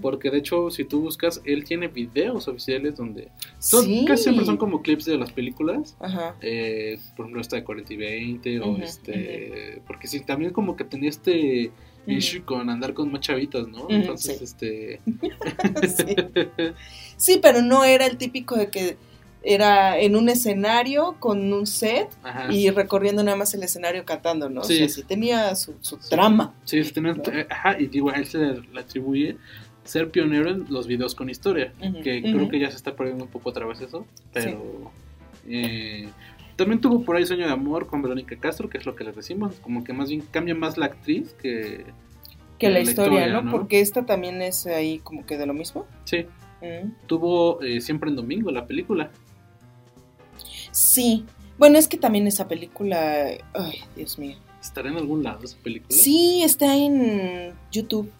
Porque de hecho, si tú buscas, él tiene videos oficiales donde son- Sí. casi siempre son como clips de las películas. Ajá. Eh, por ejemplo, esta de 40 y 20, o este. Porque sí, también como que tenía este Issue con andar con más chavitas, ¿no? Entonces, sí. este. (laughs) Sí. (laughs) Sí, pero no era el típico de que era en un escenario con un set Ajá. y recorriendo nada más el escenario cantando, ¿no? Sí. O sea, sí tenía su, su trama. Sí, tenía- ajá, y digo, a él se le atribuye ser pionero en los videos con historia, que creo que ya se está perdiendo un poco otra vez eso, pero eh, también tuvo por ahí Sueño de Amor con Verónica Castro, que es lo que les decimos, como que más bien cambia más la actriz que... Que la, la historia, historia, ¿no? ¿no? Porque esta también es ahí como que de lo mismo. Sí, Mm. tuvo eh, siempre en domingo la película. Sí. Bueno, es que también esa película, ay, Dios mío. ¿Estará en algún lado esa película? Sí, está en YouTube.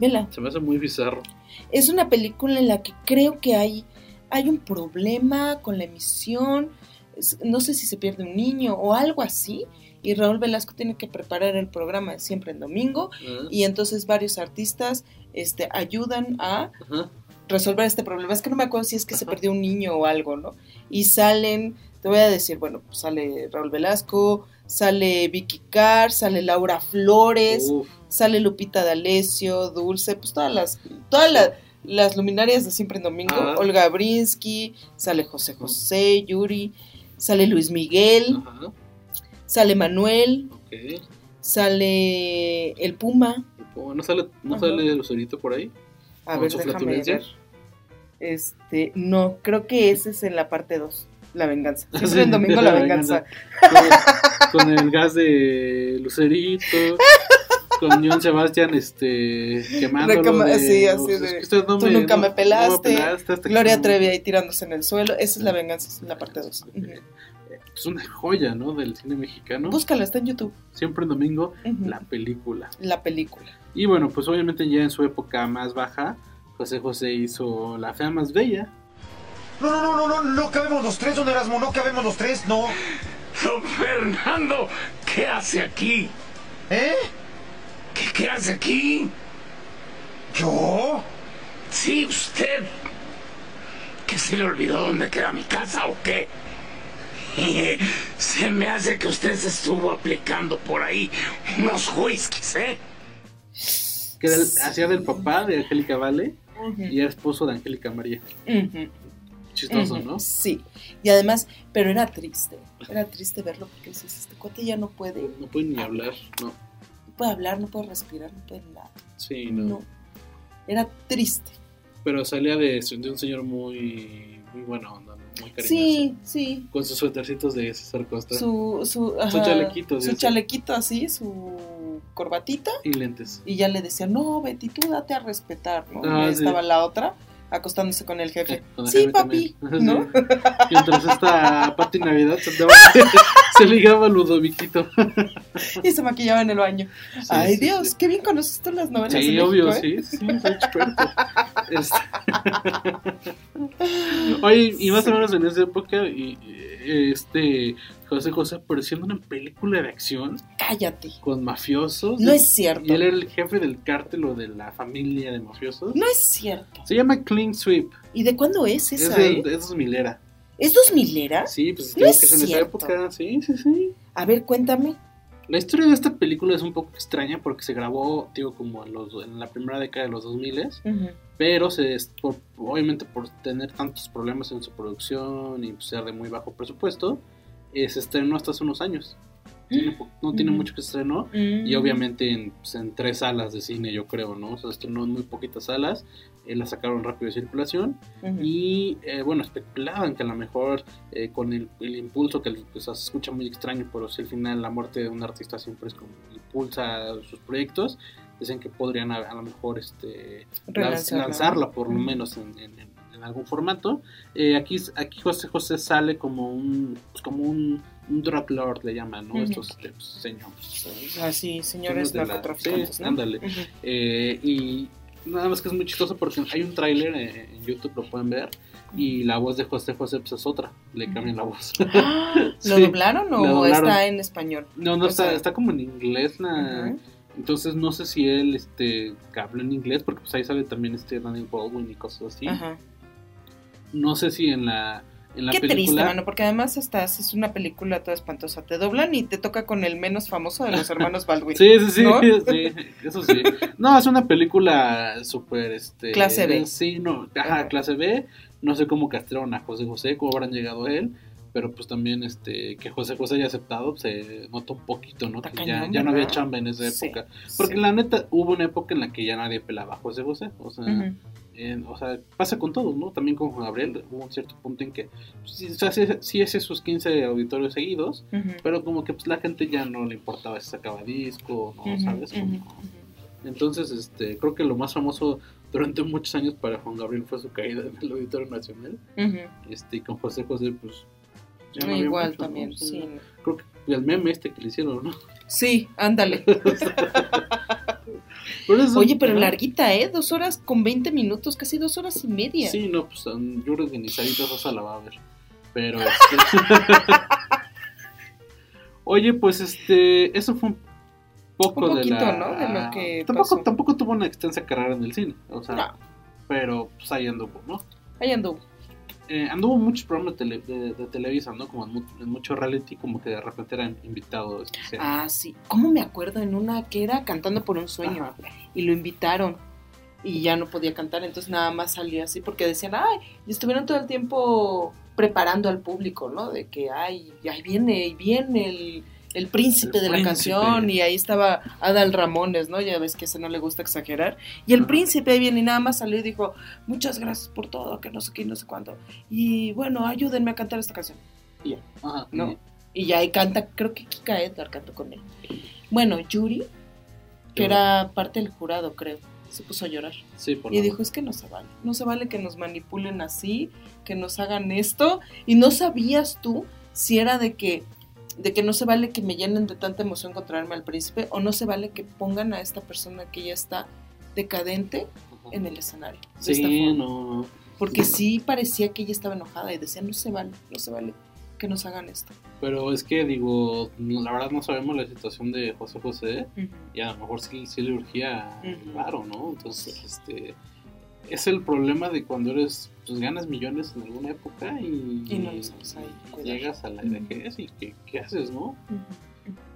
Vela. Se me hace muy bizarro. Es una película en la que creo que hay, hay un problema con la emisión. No sé si se pierde un niño o algo así. Y Raúl Velasco tiene que preparar el programa siempre en domingo. Y entonces varios artistas este, ayudan a resolver este problema. Es que no me acuerdo si es que se perdió un niño o algo, ¿no? Y salen, te voy a decir, bueno, pues sale Raúl Velasco, sale Vicky Carr, sale Laura Flores, Uf, sale Lupita D'Alessio, Dulce, pues todas las, todas la- las luminarias de siempre en domingo. Olga Brinsky, sale José José, Yuri, sale Luis Miguel, ajá, sale Manuel, sale el Puma, ¿No sale, no Ajá. sale Lucerito por ahí? A ver, déjame ver. Este, no, creo que ese es en la parte 2. La venganza. Siempre Sí, en domingo (laughs) la venganza. Con, con el gas de Lucerito. (laughs) Con John Sebastián este, quemándolo. De, sí, así "Pues, de, es que usted no Tú me- nunca no- me no pelaste. Gloria no- Trevi ahí tirándose en el suelo. Esa es la venganza, es la parte 2. (laughs) Es una joya, ¿no? Del cine mexicano. Búscalo, está en YouTube. Siempre en domingo, la película. La película. Y bueno, pues obviamente ya en su época más baja, José José hizo La Fea Más Bella. No, no, no, no, no, no cabemos los tres, don Erasmo, no cabemos los tres, no. Don Fernando, ¿qué hace aquí? ¿Eh? ¿Qué, qué hace aquí? ¿Yo? Sí, usted. ¿Que se le olvidó dónde queda mi casa o qué? (laughs) Se me hace que usted se estuvo aplicando por ahí unos whiskies, ¿eh? Que era el- hacía del papá de Angélica Vale y era esposo de Angélica María. Chistoso, ¿no? Sí. Y además, pero era triste. Era triste verlo porque dices, este cuate ya no puede. No puede ni hablar, no. No puede hablar, no puede respirar, no puede nada. Sí, no. No. Era triste. Pero salía de, de un señor muy, muy buena onda, ¿no? muy cariñoso. Sí, sí. Con sus suétercitos de César Costa. Su, su, Su chalequito, Su chalequito así, su corbatita. Y lentes. Y ya le decía, no, Betty, tú date a respetar, ¿no? Ah, y ahí sí. estaba la otra acostándose con el jefe. Con el sí, jefe papi, también. (laughs) ¿no? (laughs) Mientras esta Pati Navidad se, andaba- (laughs) se ligaba a Ludoviquito. y se maquillaba en el baño. Sí, Ay, sí, Dios, sí. qué bien conoces tú las novelas. Sí, México, obvio, ¿eh? sí, sí, soy experto. Este- Oye, y más o menos en esa época, y, y, José apareció en una película de acción Cállate. con mafiosos. No es cierto. Y él era el jefe del cártel o de la familia de mafiosos. No es cierto. Se llama Clean Sweep. ¿Y de cuándo es esa? es, de, eh? es 2000 era. ¿Es 2000 era? Sí, pues No es que es en esa época. Sí, sí, sí. A ver, cuéntame. La historia de esta película es un poco extraña porque se grabó, digo, como en, los, en la primera década de los 2000 Ujú. pero se, por- obviamente por tener tantos problemas en su producción y ser de muy bajo presupuesto, eh, se estrenó hasta hace unos años. Tiene po- no tiene Mm. mucho que se estrenó Mm. y obviamente en, pues, en tres salas de cine yo creo, ¿no? O sea, estrenó en muy poquitas salas, eh, la sacaron rápido de circulación y eh, bueno, especulaban que a lo mejor eh, con el, el impulso que pues, se escucha muy extraño, pero si al final la muerte de un artista siempre es como impulsa sus proyectos, dicen que podrían a, a lo mejor este lanzarla por lo menos en, en- en- en algún formato. Eh, aquí, aquí José José sale como un pues, como un, un drug lord le llaman, ¿no? Estos este, pues, señores. Así, señores de la- narcotraficantes, sí, ¿no? ándale. Eh, y nada más que es muy chistoso porque hay un tráiler en YouTube, lo pueden ver, y la voz de José José pues, es otra, le cambian la voz. (gasps) ¿Lo (laughs) Sí, doblaron o doblaron. está en español? No, no O está, sea- está como en inglés la... Entonces no sé si él este, habla en inglés, porque pues ahí sale también este Daniel Baldwin y cosas así. Ajá. No sé si en la, en la Qué película... triste, mano, porque además estás, es una película toda espantosa. Te doblan y te toca con el menos famoso de los hermanos (laughs) Baldwin. Sí, sí, sí, ¿no? (laughs) sí, eso sí. No, es una película súper, este... Clase B. Sí, no, ajá, clase B. No sé cómo castraron a José José, cómo habrán llegado a él, pero pues también, este, que José José haya aceptado, se nota un poquito, ¿no? Que ya, ya no había chamba en esa Sí, época. Porque la neta, hubo una época en la que ya nadie pelaba a José José, o sea... o sea, pasa con todos, ¿no? También con Juan Gabriel hubo un cierto punto en que pues, sí, o sea, sí, sí hace sus 15 auditorios seguidos, Ujú. pero como que pues la gente ya no le importaba si sacaba disco, ¿no? Ujú, ¿Sabes? ujú, Como- ujú. Entonces, este, creo que lo más famoso durante muchos años para Juan Gabriel fue su caída en el Auditorio Nacional. Este, y con José José, pues. ya no Igual mucho, ¿no? también, O sea, sí. Creo que el meme este que le hicieron, ¿no? Sí, ándale. (laughs) Oye, pero larguita, ¿eh? Dos horas con 20 minutos, casi dos horas y media. Sí, no, pues um, yo creo que ni Sarita Sosa la va a ver. Pero este. (laughs) Oye, pues este. Eso fue un poco Un de poquito, la. ¿no? De lo que Tampoco, pasó. tampoco tuvo una extensa carrera en el cine. O sea. No. Pero pues ahí anduvo, ¿no? Ahí anduvo. Eh, anduvo muchos programas de, de- de Televisa, ¿no? Como en, mu- en mucho reality, como que de repente era invitado especial. Ah, sí. ¿Cómo me acuerdo en una que era cantando por un sueño? Ajá. Y lo invitaron. Y ya no podía cantar, entonces nada más salió así porque decían, ay, y estuvieron todo el tiempo preparando al público, ¿no? De que, ay, ahí viene, ahí viene el, el príncipe El de la príncipe. canción y ahí estaba Adal Ramones, ¿no? Ya ves que a ese no le gusta exagerar. Y el príncipe ahí viene y nada más salió y dijo, muchas gracias por todo, que no sé qué, no sé cuánto. Y bueno, ayúdenme a cantar esta canción. Y ya, Ajá, ¿no? y- Y ya ahí canta, creo que Kika Edgar cantó con él. Bueno, Yuri, que era parte del jurado, creo, se puso a llorar. Sí, por Y dijo, es que no se vale, no se vale que nos manipulen así, que nos hagan esto. Y no sabías tú si era de que, de que no se vale que me llenen de tanta emoción contraerme al príncipe o no se vale que pongan a esta persona que ya está decadente Ajá. en el escenario. Sí, no, no. Porque sí parecía que ella estaba enojada y decía, no se vale, no se vale que nos hagan esto. Pero es que digo, la verdad no sabemos la situación de José José y a lo mejor sí, sí le urgía claro, ¿no? Entonces, este es el problema de cuando eres, pues ganas millones en alguna época y, Y no lo sabes ahí y cuidar. llegas a la vejez y ¿qué, qué haces, no?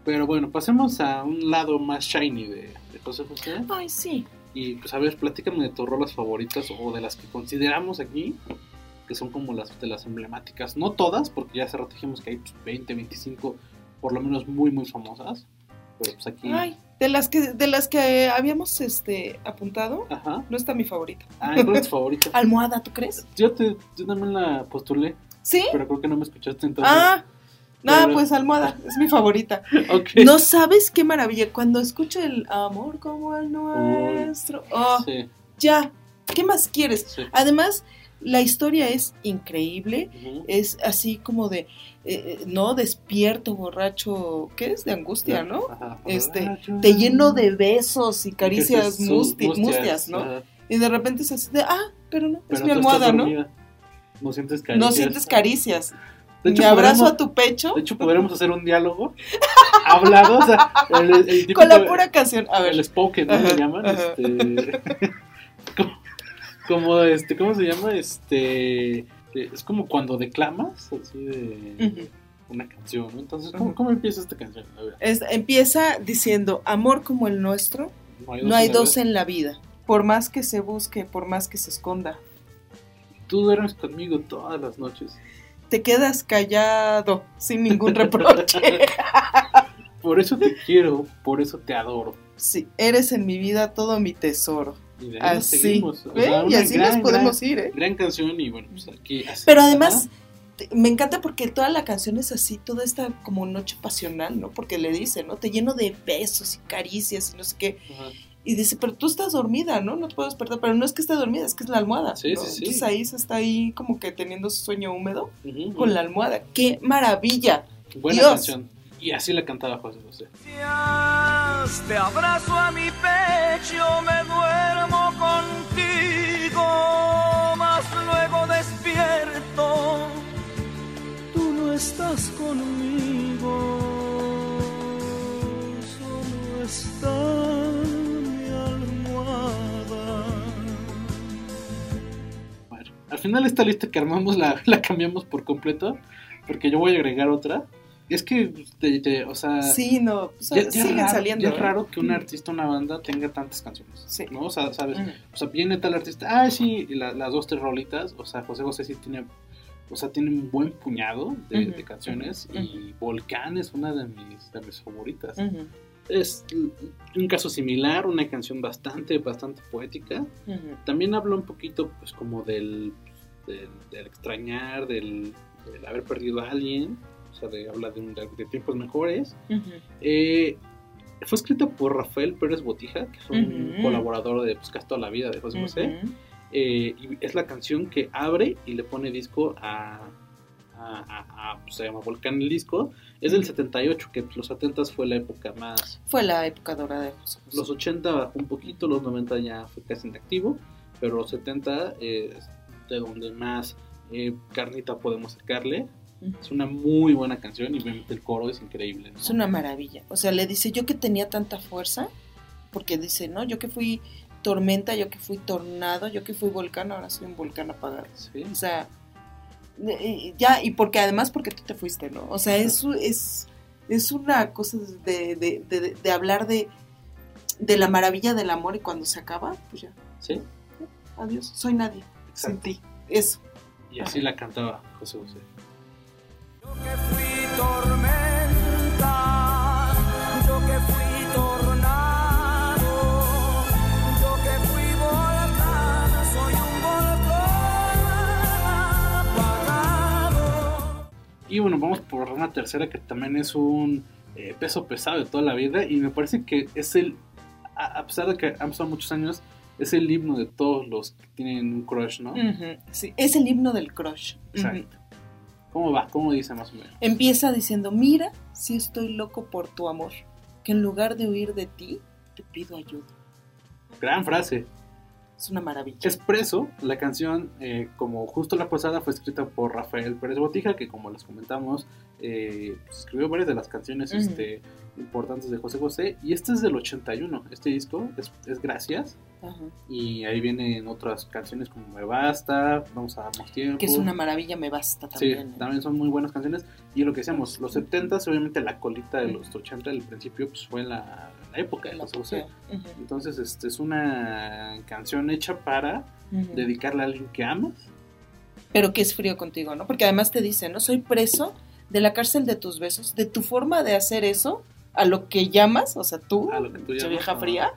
Pero bueno, pasemos a un lado más shiny de, de José José. Ay, sí. Y pues a ver, platícame de tus rolas favoritas o de las que consideramos aquí, que son como las de las emblemáticas. No todas, porque ya hace rato dijimos que hay pues, 20, 25, por lo menos muy, muy famosas. Pero pues aquí... Ay, de las que, de las que habíamos este, apuntado, Ajá. no está mi favorita. Ah, ¿cuál es tu favorita? (laughs) Almohada, ¿tú crees? Yo, te, yo también la postulé, ¿Sí? pero creo que no me escuchaste entonces. Ah, nada, Pero- pues almohada, es mi favorita. (laughs) ok. No sabes qué maravilla cuando escucho el amor como el nuestro. Oh, Sí, ya, ¿qué más quieres? sí. Además, la historia es increíble, es así como de, eh, eh, no, despierto, borracho, ¿qué es? De angustia, ¿no? Ajá. Este, te lleno de besos y (laughs) caricias musti- mustias, ¿no? ajá. Y de repente es así de, ah, pero no, es mi almohada, ¿no? No sientes caricias. No sientes caricias. De hecho, Mi abrazo a tu pecho De hecho, podríamos hacer un diálogo (laughs) hablado, o sea, el, el típico- con la pura canción. A ver, el spoken, ¿no? Le llaman, este, (laughs) como, este, ¿cómo se llama? Este, eh, es como cuando declamas, así de una canción, ¿no? Entonces, ¿cómo, cómo empieza esta canción? A ver, Es- empieza diciendo, amor como el nuestro, no hay en la dos en la vida. Por más que se busque, por más que se esconda, Tú duermes conmigo todas las noches. te quedas callado sin ningún reproche. (laughs) Por eso te quiero, por eso te adoro. sí, eres en mi vida todo mi tesoro. Y de ahí nos Así. seguimos. O sea, Y así nos podemos ir, ¿eh? Gran canción y bueno, pues aquí... así Pero además, te- me encanta porque toda la canción es así, toda esta como noche pasional, ¿no? Porque le dice, ¿no? Te lleno de besos y caricias y no sé qué. Ajá. Y dice, pero tú estás dormida, ¿no? No te puedo despertar. Pero no es que esté dormida, es que es la almohada. Sí, ¿no? sí, sí. Entonces ahí se está ahí como que teniendo su sueño húmedo Ujú, con ujú. la almohada. ¡Qué maravilla! Buena Dios. canción. Y así la cantaba José José. Te abrazo a mi pecho, me duermo contigo, mas luego despierto. Tú no estás conmigo, solo está mi almohada. Bueno, al final esta lista que armamos la, (laughs) la cambiamos por completo, porque yo voy a agregar otra. Es que, te- te- o sea, Sí, no, o sea, ya- ya siguen raro, saliendo. ya es ¿eh? raro que un Mm. artista, una banda tenga tantas canciones. Sí. ¿No? O sea, ¿sabes? Ujú. O sea, viene tal artista, ah, sí, y la- las dos, tres rolitas. O sea, José José sí tiene, o sea, tiene un buen puñado de, de canciones. Y Volcán es una de mis, de mis favoritas. Es un caso similar, una canción bastante, bastante poética. También habla un poquito, pues, como del, del, del extrañar, del, del haber perdido a alguien. O sea, de, habla de, tiempos mejores. Eh, fue escrita por Rafael Pérez Botija, que es un colaborador de pues, casi toda la vida de José José. Eh, y es la canción que abre y le pone disco a. a, a- a, pues, se llama Volcán el disco. Es del 78, que los 70 fue la época más. Fue la época dorada de José José. Los 80 bajó un poquito, los 90 ya fue casi inactivo, pero los 70 eh, es de donde más eh, carnita podemos sacarle. Es una muy buena canción y obviamente el coro es increíble. ¿no? Es una maravilla. O sea, le dice, yo que tenía tanta fuerza, porque dice, no, yo que fui tormenta, yo que fui tornado, yo que fui volcán, ahora soy un volcán apagado. Sí. O sea, ya, y porque además porque tú te fuiste, ¿no? O sea, es, es, es una cosa de, de, de, de hablar de, de la maravilla del amor y cuando se acaba, pues ya, Sí, adiós, soy nadie, sin exacto. ti. Eso. Y así la cantaba José José. Y bueno, vamos por una tercera que también es un eh, peso pesado de toda la vida y me parece que es el, a, pesar de que han pasado muchos años, es el himno de todos los que tienen un crush, ¿no? Sí, es el himno del crush. Exacto. ¿Cómo va? ¿Cómo dice más o menos? Empieza diciendo, mira, si estoy loco por tu amor, que en lugar de huir de ti, te pido ayuda. Gran frase. Es una maravilla. Expreso, la canción, eh, como justo la pasada, fue escrita por Rafael Pérez Botija, que como les comentamos, eh, pues, escribió varias de las canciones este, importantes de José José. Y este es del 81, este disco es, es Gracias. Ajá. Y ahí vienen otras canciones como Me Basta, Vamos a darnos tiempo. Que es una maravilla, me basta Sí, también. ¿eh? también son muy buenas canciones. Y lo que decíamos, los 70 obviamente la colita de los 80 al principio, pues fue la, la época de La José José. Entonces, este es una canción hecha para ujú. dedicarle a alguien que amas. Pero que es frío contigo, ¿no? Porque además te dice, ¿no? Soy preso de la cárcel de tus besos, de tu forma de hacer eso a lo que llamas, o sea, tú, A lo que tú pinche llamas vieja amor. fría,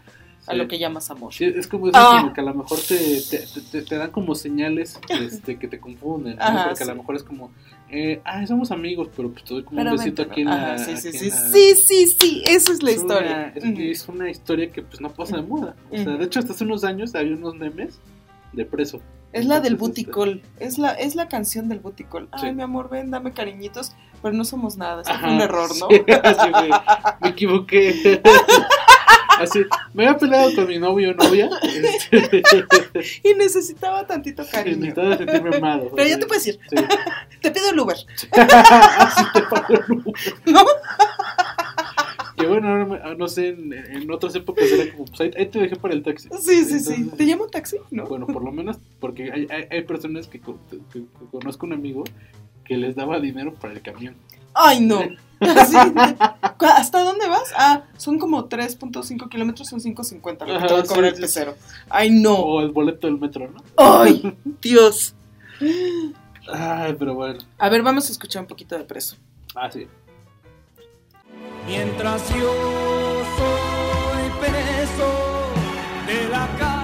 a Sí. lo que llamas amor. Sí, es como eso, Ah. como que a lo mejor te, te, te- te dan como señales este, que te confunden, ¿no? Ajá, porque a lo sí. mejor es como, eh, ah, somos amigos, pero pues te doy como Pero un besito vente, aquí en la... Sí, sí, sí, la- sí, sí, sí, esa es la Es historia. una- es, Ujú. es una historia que pues no pasa de moda. O sea, Ujú. de hecho hasta hace unos años había unos memes de preso. Es la del Entonces, este, buticol, es la, es la canción del buticol. Ay, Sí. mi amor, ven, dame cariñitos, pero no somos nada, esto Ajá, fue un error, ¿no? sí, (laughs) así fue, me equivoqué. (laughs) Así, me había peleado con mi novio o novia. Este, (laughs) y necesitaba tantito cariño. necesitaba sentirme amado. Pero ya te puedes ir, Sí. te pido el Uber. Así te pago el Uber. ¿No? Que bueno, no, me- no sé, en, en otras épocas era como, pues ahí, ahí te dejé para el taxi. Sí, sí, sí. ¿Te llamo taxi? ¿No? Bueno, por lo menos, porque hay, hay, hay personas que, co- que- que conozco un amigo que les daba dinero para el camión. Ay, no. (laughs) Así, ¿cu- ¿Hasta dónde vas? Ah, son como 3.5 kilómetros, son 5.50 lo que Ajá, te va a cobrar el sí, pecero. Ay, no. O el boleto del metro, ¿no? Ay, (laughs) Dios. Ay, pero bueno. A ver, vamos a escuchar un poquito de preso. Ah, sí. Mientras yo soy preso de la cárcel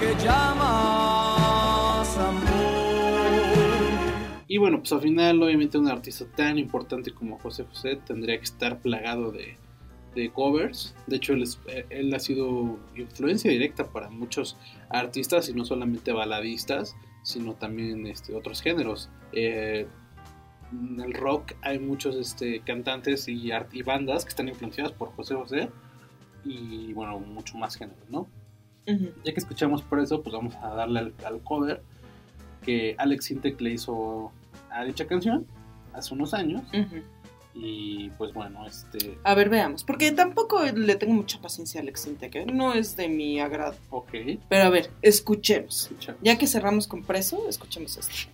que llamas amor. Y bueno, pues al final, obviamente, un artista tan importante como José José tendría que estar plagado de, covers. De hecho, él, es- él ha sido influencia directa para muchos artistas y no solamente baladistas, sino también este, otros géneros. Eh, en el rock hay muchos este, cantantes y, y bandas que están influenciadas por José José y bueno, mucho más género, ¿no? Ya que escuchamos por eso, pues vamos a darle al, al cover que Alex Sintek le hizo a dicha canción hace unos años. Y pues bueno, este. A ver, veamos. Porque tampoco le tengo mucha paciencia a Alex Sintek, ¿eh? No es de mi agrado. Ok, Pero a ver, escuchemos. escuchamos. Ya que cerramos con preso, escuchemos esto.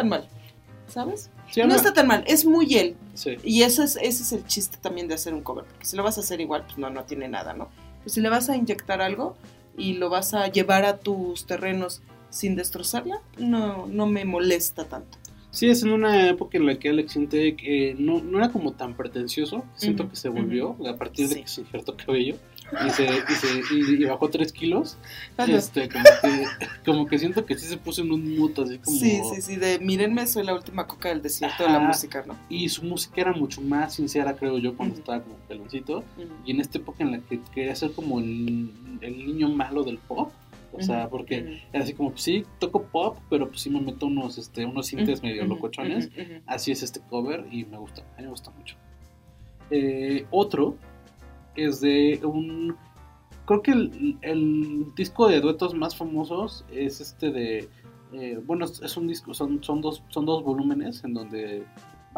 Tan mal, ¿sabes? Sí, No está tan mal, es muy él. sí. Y ese es, ese es el chiste también de hacer un cover, porque si lo vas a hacer igual, pues no, no tiene nada, ¿no? Pues si le vas a inyectar algo y lo vas a llevar a tus terrenos sin destrozarla, no, no me molesta tanto. Sí, es en una época en la que Alex Sintek eh, no, no era como tan pretencioso. Siento que se volvió a partir de Sí. que se injertó cabello y, se, y, se- y- y bajó 3 kilos. Ajá. Este, como, que, como que siento que sí se puso en un mood así como. Sí, sí, sí, de mírenme, soy la última coca del desierto de la música, ¿no? Y su música era mucho más sincera, creo yo, cuando estaba como peloncito. Ujú. Y en esta época en la que quería ser como el, el niño malo del pop. O sea, porque era así como, pues sí, toco pop, pero pues sí me meto unos, este, unos sintes medio Ujú, locochones. ujú, ujú. Así es este cover y me gusta, a mí me gusta mucho. Eh, otro es de un... Creo que el, el disco de duetos más famosos es este de... eh, bueno, es un disco, son, son, dos, son dos volúmenes en donde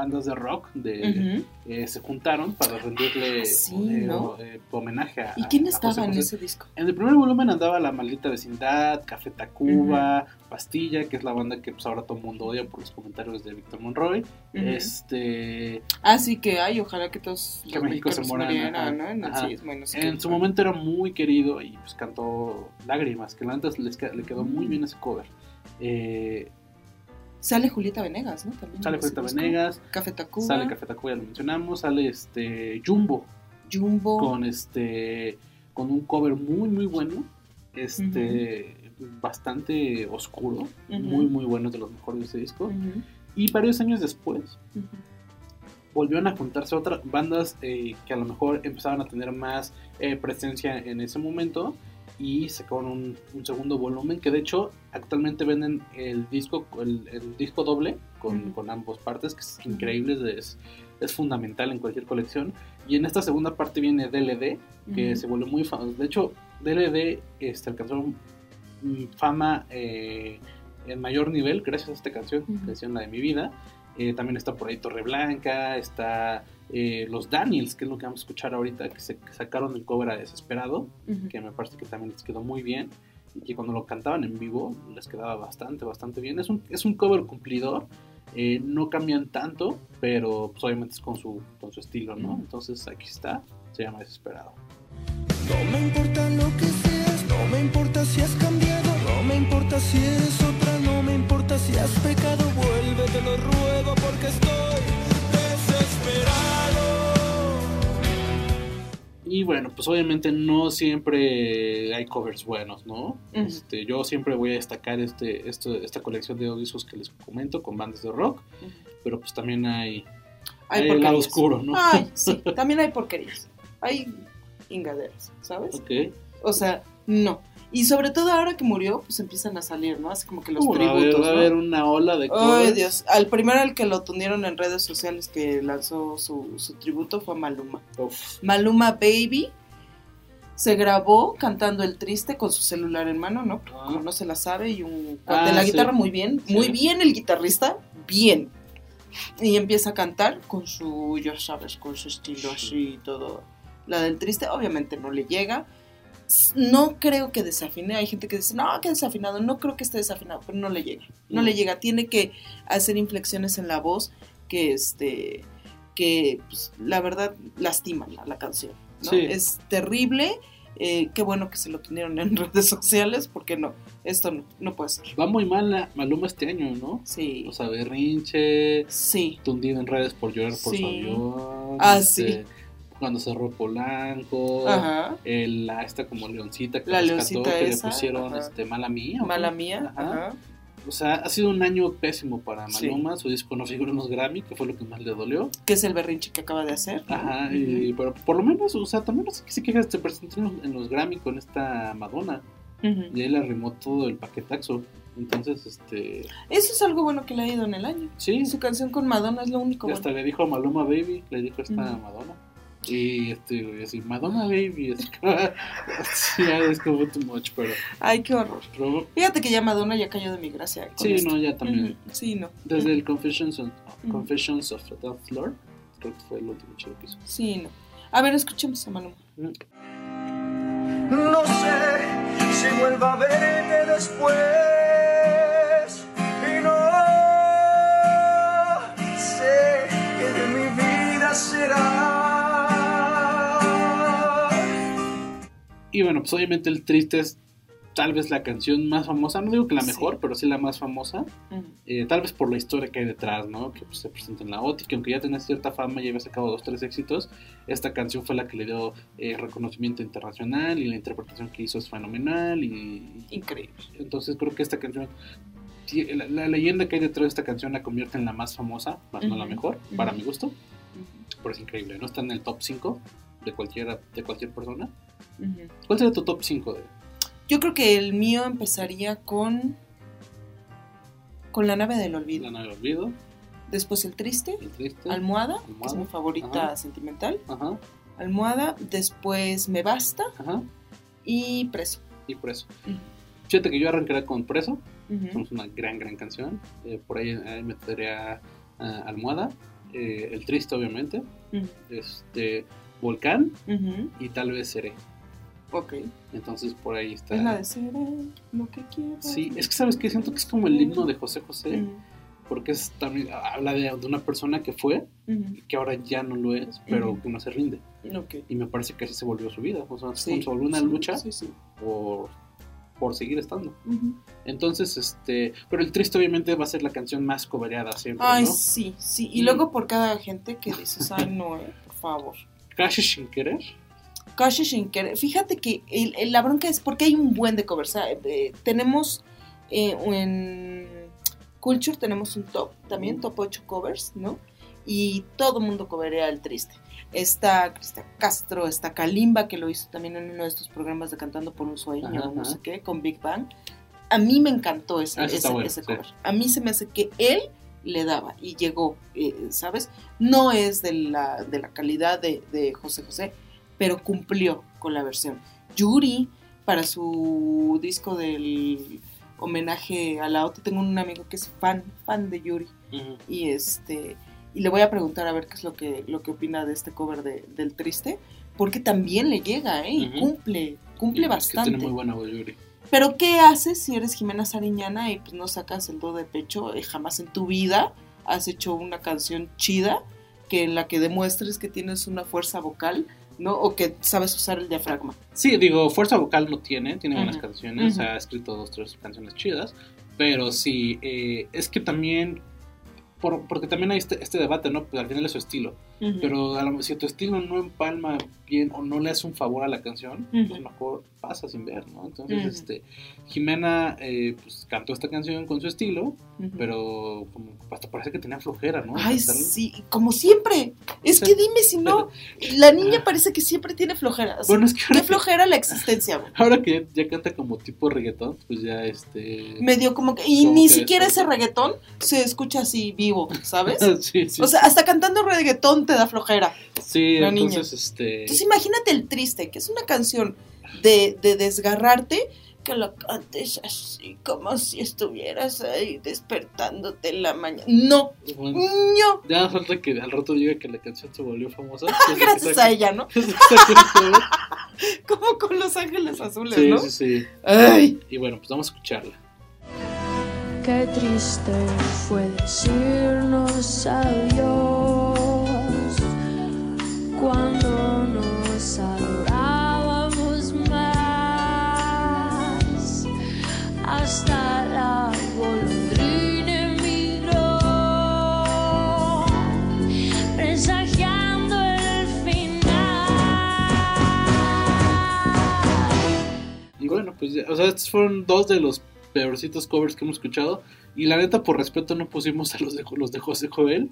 bandas de rock de, eh, se juntaron para rendirle Sí, eh, ¿no? eh, homenaje a... ¿Y quién estaba José en José. ese disco? En el primer volumen andaba La Maldita Vecindad, Café Tacuba, Pastilla, que es la banda que pues ahora todo el mundo odia por los comentarios de Víctor Monroy. Este, Así que, ay, ojalá que todos Que los México se murieran, ¿no? En su momento era muy querido y pues cantó Lágrimas, que les que- le quedó muy bien ese cover. Eh, Sale Julieta Venegas, ¿no? También sale Julieta. Venegas, Café Tacuba. sale Café Tacuba, ya lo mencionamos, sale este Jumbo. Jumbo. con este con un cover muy muy bueno, este bastante oscuro, muy muy bueno de los mejores de ese disco. Y varios años después volvieron a juntarse otras bandas eh, que a lo mejor empezaban a tener más eh, presencia en ese momento y sacaron un, un segundo volumen que de hecho actualmente venden el disco el, el disco doble con, Ujú. con ambas partes que es increíble es, es fundamental en cualquier colección y en esta segunda parte viene DLD que se volvió muy famoso de hecho DLD este, alcanzó mm, fama eh, en mayor nivel gracias a esta canción Ujú. canción la de mi vida eh, también está por ahí Torreblanca, está eh, los Daniels, que es lo que vamos a escuchar ahorita, que, se, sacaron el cover a Desesperado, que me parece que también les quedó muy bien, y que cuando lo cantaban en vivo les quedaba bastante, bastante bien. Es un, es un cover cumplidor, eh, no cambian tanto, pero pues, obviamente es con su, con su estilo, ¿no? Entonces aquí está, se llama Desesperado. No me importa lo que seas, no me importa si has cambiado, no me importa si eres otra, no me importa si has pecado, vuelve, te lo ruego porque estoy desesperado. Y bueno, pues obviamente no siempre hay covers buenos, ¿no? Este, yo siempre voy a destacar este, este, esta colección de discos que les comento con bandas de rock, pero pues también hay, Hay hay el lado oscuro, ¿no? Ay, sí, (laughs) también hay porquerías. Hay ingaderas, ¿sabes? Ok. O sea, no. Y sobre todo ahora que murió, pues empiezan a salir, ¿no? Así como que los Uh, va a haber- tributos, va a ¿no? haber una ola de Ay, covers. Dios. Al primero al que lo tundieron en redes sociales que lanzó su, su tributo fue Maluma. Uf, Maluma Baby se grabó cantando el triste con su celular en mano, ¿no? Ah. como no se la sabe y un Ah, de la sí. guitarra muy bien, Sí. muy bien el guitarrista, bien. Y empieza a cantar con su, ya sabes, con su estilo así y todo. La del triste obviamente no le llega. No creo que desafine. Hay gente que dice, no, que desafinado. No creo que esté desafinado, pero no le llega. No Mm. le llega. Tiene que hacer inflexiones en la voz que, este, que pues, la verdad lastiman a la canción. ¿no? Sí. Es terrible. eh, qué bueno que se lo tuvieron en (laughs) redes sociales, porque no, esto no, no puede ser. va muy mal la Maluma este año, ¿no? Sí, O sea, berrinche, sí. tundido en redes por llorar por su Sí. avión. Ah, este, Cuando cerró Polanco. Ajá. el- la, esta como leoncita que La rescató, leoncita que esa, le pusieron ajá. este, mala mía. ¿o Mala qué? mía. Ajá. Ajá. O sea, ha sido un año pésimo para Sí. Maluma. Su disco no figuró en los Grammy, que fue lo que más le dolió. Que es el berrinche que acaba de hacer. ¿no? Ajá, y, pero por lo menos, o sea, también no sé qué se queja, se presentó en los, en los Grammy con esta Madonna. Y ahí le arrimó todo el paquetaxo. Entonces, este. Eso es algo bueno que le ha ido en el año. Sí, Su canción con Madonna es lo único y bueno. hasta le dijo a Maluma Baby, le dijo esta. Madonna. Y este, güey, así, Madonna Baby. Es como, (laughs) sí, ya es como too much, pero. Ay, qué horror. pero Fíjate que ya Madonna ya cayó de mi gracia. con sí, esto. no, ya también. Sí, no. Desde el Confessions, on-. Confessions of Dance Lord, creo que fue el último chido que hizo. Sí, no. A ver, escuchemos a Maluma. No sé si vuelva a verte después. Y no sé qué de mi vida será. Y bueno, pues obviamente el triste es tal vez la canción más famosa, no digo que la Sí. mejor, pero sí la más famosa. Eh, tal vez por la historia que hay detrás, ¿no? Que pues, se presenta en la OTI, que aunque ya tenía cierta fama y había sacado dos, tres éxitos, esta canción fue la que le dio eh, reconocimiento internacional y la interpretación que hizo es fenomenal y, Increíble. entonces creo que esta canción, la, la leyenda que hay detrás de esta canción la convierte en la más famosa, más no la mejor, para mi gusto, pero es increíble, ¿no? Está en el top 5 de cualquiera, de cualquier persona. ¿Cuál sería tu top 5 de Yo creo que el mío empezaría con. Con la nave del olvido. La nave del olvido? Después el triste. El triste. Almohada, que es Almohada. mi favorita Ajá. sentimental. Ajá, Almohada. Después Me Basta. ajá. Y Preso. Y preso. Fíjate que yo arrancaría con preso. Ujú. Es una gran, gran canción. Eh, por ahí, ahí metería ah, Almohada. eh, el triste, obviamente. Este. Volcán. Y tal vez Seré. Ok. Entonces por ahí está. Es la de ser lo que quieras. Sí, es que sabes que siento que es como el himno de José José. Porque es también habla de, de una persona que fue y que ahora ya no lo es, pero que no se rinde. Ok. Y me parece que así se volvió su vida. O sea, Sí, se volvió una sí, lucha sí, por por seguir estando. Entonces, este, pero el triste obviamente va a ser la canción más cobereada siempre, Ay, ¿no? sí, sí. Y Y- luego por cada gente que dices, ay, no, eh, por favor. Casi sin querer. Kashi Shinker, fíjate que el- el- la bronca es porque hay un buen de covers. eh, tenemos eh, en Culture tenemos un top también, top 8 covers, ¿no? Y todo el mundo coverea el triste. Está Cristian Castro, está Kalimba, que lo hizo también en uno de estos programas de Cantando por un Sueño, Ajá, no ajá. sé qué, con Big Bang. A mí me encantó ese, Ah, ese sí. cover. A mí se me hace que él le daba y llegó, eh, ¿sabes? No es de la, de la calidad de, de José José, pero cumplió con la versión. Yuri, para su disco del homenaje a la OTE, tengo un amigo que es fan, fan de Yuri, y este y le voy a preguntar a ver qué es lo que, lo que opina de este cover de, del Triste, porque también le llega, ¿eh? Y cumple, cumple Y es bastante. Que tiene muy buena voz, Yuri. Pero ¿qué haces si eres Jimena Sariñana y pues no sacas el do de pecho? Eh, jamás en tu vida has hecho una canción chida que en la que demuestres que tienes una fuerza vocal, ¿no? O que sabes usar el diafragma. Sí, digo, fuerza vocal no tiene, tiene buenas canciones, ha escrito dos, tres canciones chidas, pero sí, eh, es que también, por- porque también hay este, este debate, ¿no? Pues al final es su estilo, Pero a lo- si tu estilo no empalma bien o no le hace un favor a la canción, Ujú. pues mejor pasa sin ver, ¿no? Entonces, este, Jimena, eh, pues cantó esta canción con su estilo, pero como hasta parece que tenía flojera, ¿no? Ay, sí, como siempre. Es que dime si no, la niña (laughs) parece que siempre tiene flojera. O sea, Bueno, es que qué flojera la existencia. (laughs) Ahora que ya, ya canta como tipo reggaetón, pues ya este... Medio como que, y Como ni que siquiera ese reggaetón se escucha así vivo, ¿sabes? (laughs) sí, sí, O sea, hasta cantando reggaetón te da flojera. sí, la entonces niña. este... Entonces imagínate el triste, que es una canción de, de desgarrarte, que lo cantes así, como si estuvieras ahí despertándote en la mañana. No, bueno, no, ya falta que al rato diga que la canción se volvió famosa. (laughs) gracias a ella, ¿no? Sí, (laughs) Como con Los Ángeles Azules, sí, ¿no? sí, sí. Ay, Y bueno, pues vamos a escucharla. Qué triste fue decirnos adiós cuando nos adorábamos más. Hasta la golondrina emigró, presagiando el final. Y bueno, pues o sea, estos fueron dos de los peorcitos covers que hemos escuchado. Y la neta, por respeto, no pusimos a los de, los de José Joel.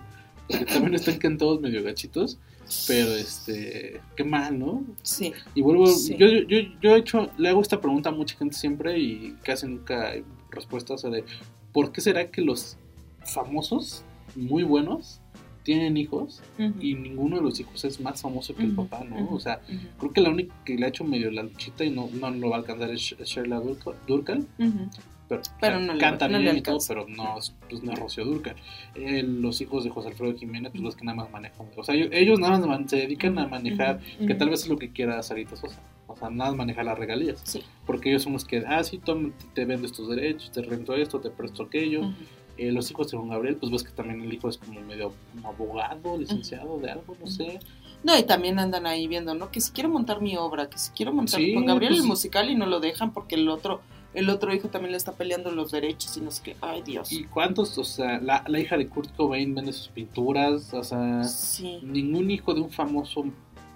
Porque también están cantados medio gachitos. Pero este, qué mal, ¿no? sí. Y vuelvo, Sí. yo, yo, yo he hecho, le hago esta pregunta a mucha gente siempre y casi nunca hay respuesta, o sea, de ¿por qué será que los famosos, muy buenos, tienen hijos y ninguno de los hijos es más famoso que el Ujú, papá, ¿no? O sea, creo que la única que le ha hecho medio la luchita y no, no lo va a alcanzar es Sh- Sheila Durkal. Pero, Pero no canta no bien y todo, pero no, es- pues no es Rocío Durcal. Eh, los hijos de José Alfredo Jiménez, pues los que nada más manejan, o sea, ellos, ellos nada más se dedican a manejar Ujú, que ujú. tal vez es lo que quiera Sarita Sosa. O sea, nada más manejar las regalías. Sí. Porque ellos son los que, ah, sí, toma, te vendo estos derechos, te rento esto, te presto aquello. Ujú. Eh, los hijos de Juan Gabriel, pues ves que también el hijo es como medio como abogado, licenciado de algo, no sé. No, y también andan ahí viendo, ¿no? Que si quiero montar mi obra, que si quiero montar Sí, con Gabriel pues- el musical y no lo dejan porque el otro, el otro hijo también le está peleando los derechos y no sé qué. Ay, Dios. ¿Y cuántos? O sea, la, la hija de Kurt Cobain vende sus pinturas, o sea, Sí. ningún hijo de un famoso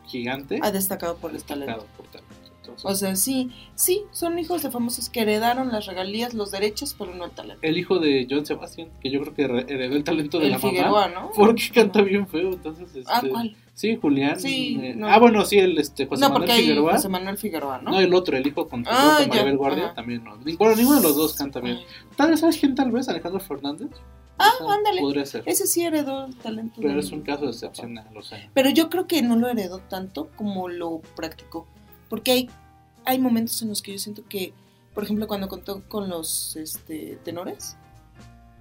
gigante Ha destacado por el talento. destacado por talento. Entonces, O sea, sí, sí, son hijos de famosos que heredaron las regalías, los derechos, pero no el talento. el hijo de John Sebastian, que yo creo que re- heredó el talento de El la Figueroa, mamá, ¿no? porque canta bien feo, entonces este, Ah, ¿cuál? Sí, Julián. Sí, eh, no. Ah, bueno, sí, el este José no, Manuel porque Figueroa. José Manuel Figueroa, ¿no? ¿no? el otro, el hijo con, Ah, con Maribel Guardia, ajá. también no. Bueno, ninguno de los dos canta bien. Tal vez, ¿sabes quién? Tal vez Alejandro Fernández. Ah, O sea, ándale. Podría ser. Ese sí heredó el talento. Pero de- es un caso excepcional, o sea. Pero yo creo que no lo heredó tanto como lo practicó. Porque hay, hay momentos en los que yo siento que, por ejemplo, cuando contó con los este, tenores,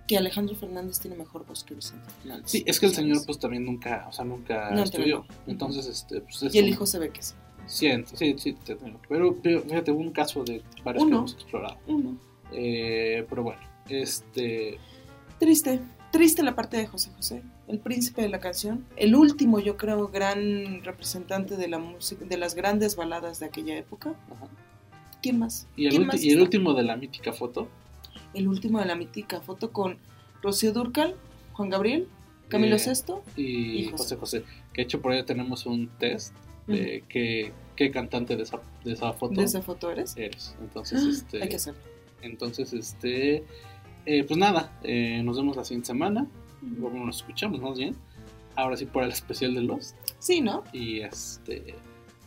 que Alejandro Fernández tiene mejor voz que Vicente Fernández. Sí, es que el señor, pues también nunca, o sea, nunca No estudió. Entonces, este, pues es Y el un- hijo se ve que sí. Siento, sí, sí, te entiendo. Pero, pero fíjate, hubo un caso de varios Uno. que hemos explorado. Uno. Eh, pero bueno, este. Triste, triste la parte de José José, el príncipe de la canción, el último, yo creo, gran representante de la música, de las grandes baladas de aquella época. Ajá. ¿Quién más? Y el, ¿Quién ulti- más y el está? último de la mítica foto. El último de la mítica foto con Rocío Durcal, Juan Gabriel, Camilo Eh, Sesto. y Y José José. Que de hecho por ahí tenemos un test de qué, qué cantante de esa, de esa foto ¿De esa foto eres? eres. Entonces, Ah, este. Hay que hacerlo. Entonces, este. eh, pues nada, eh, nos vemos la siguiente semana. Bueno, nos escuchamos más bien. Ahora sí por el especial de Lost. Sí, ¿no? Y este.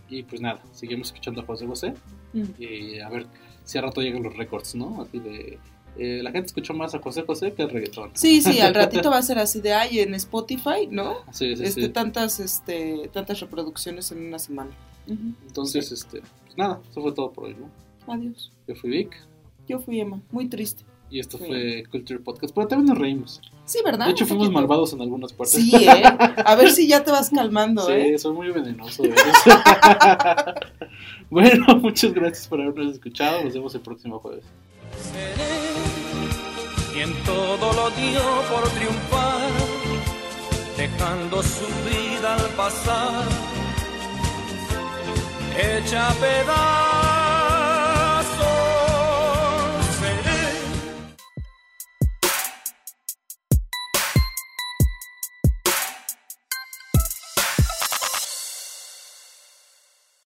Y pues nada, seguimos escuchando a José José. Mm. Y a ver si a rato llegan los récords, ¿no? Así de. eh, la gente escuchó más a José José que al reggaetón. Sí, sí, al ratito va a ser así de ay en Spotify, ¿no? Sí, sí, este, sí. tantas, este, tantas reproducciones en una semana. Ujú. Entonces, este. Pues nada, eso fue todo por hoy, ¿no? Adiós. Yo fui Vic. Yo fui Emma, muy triste. Y esto Sí. fue Culture Podcast. Pero también nos reímos. Sí, ¿verdad? De hecho, fuimos poquito. malvados en algunas partes. Sí, ¿eh? A ver si ya te vas calmando, Sí, ¿eh? soy muy venenoso. (laughs) bueno, muchas gracias por habernos escuchado. Nos vemos el próximo jueves. quien todo lo dio por triunfar, dejando su vida al pasar, hecha pedazos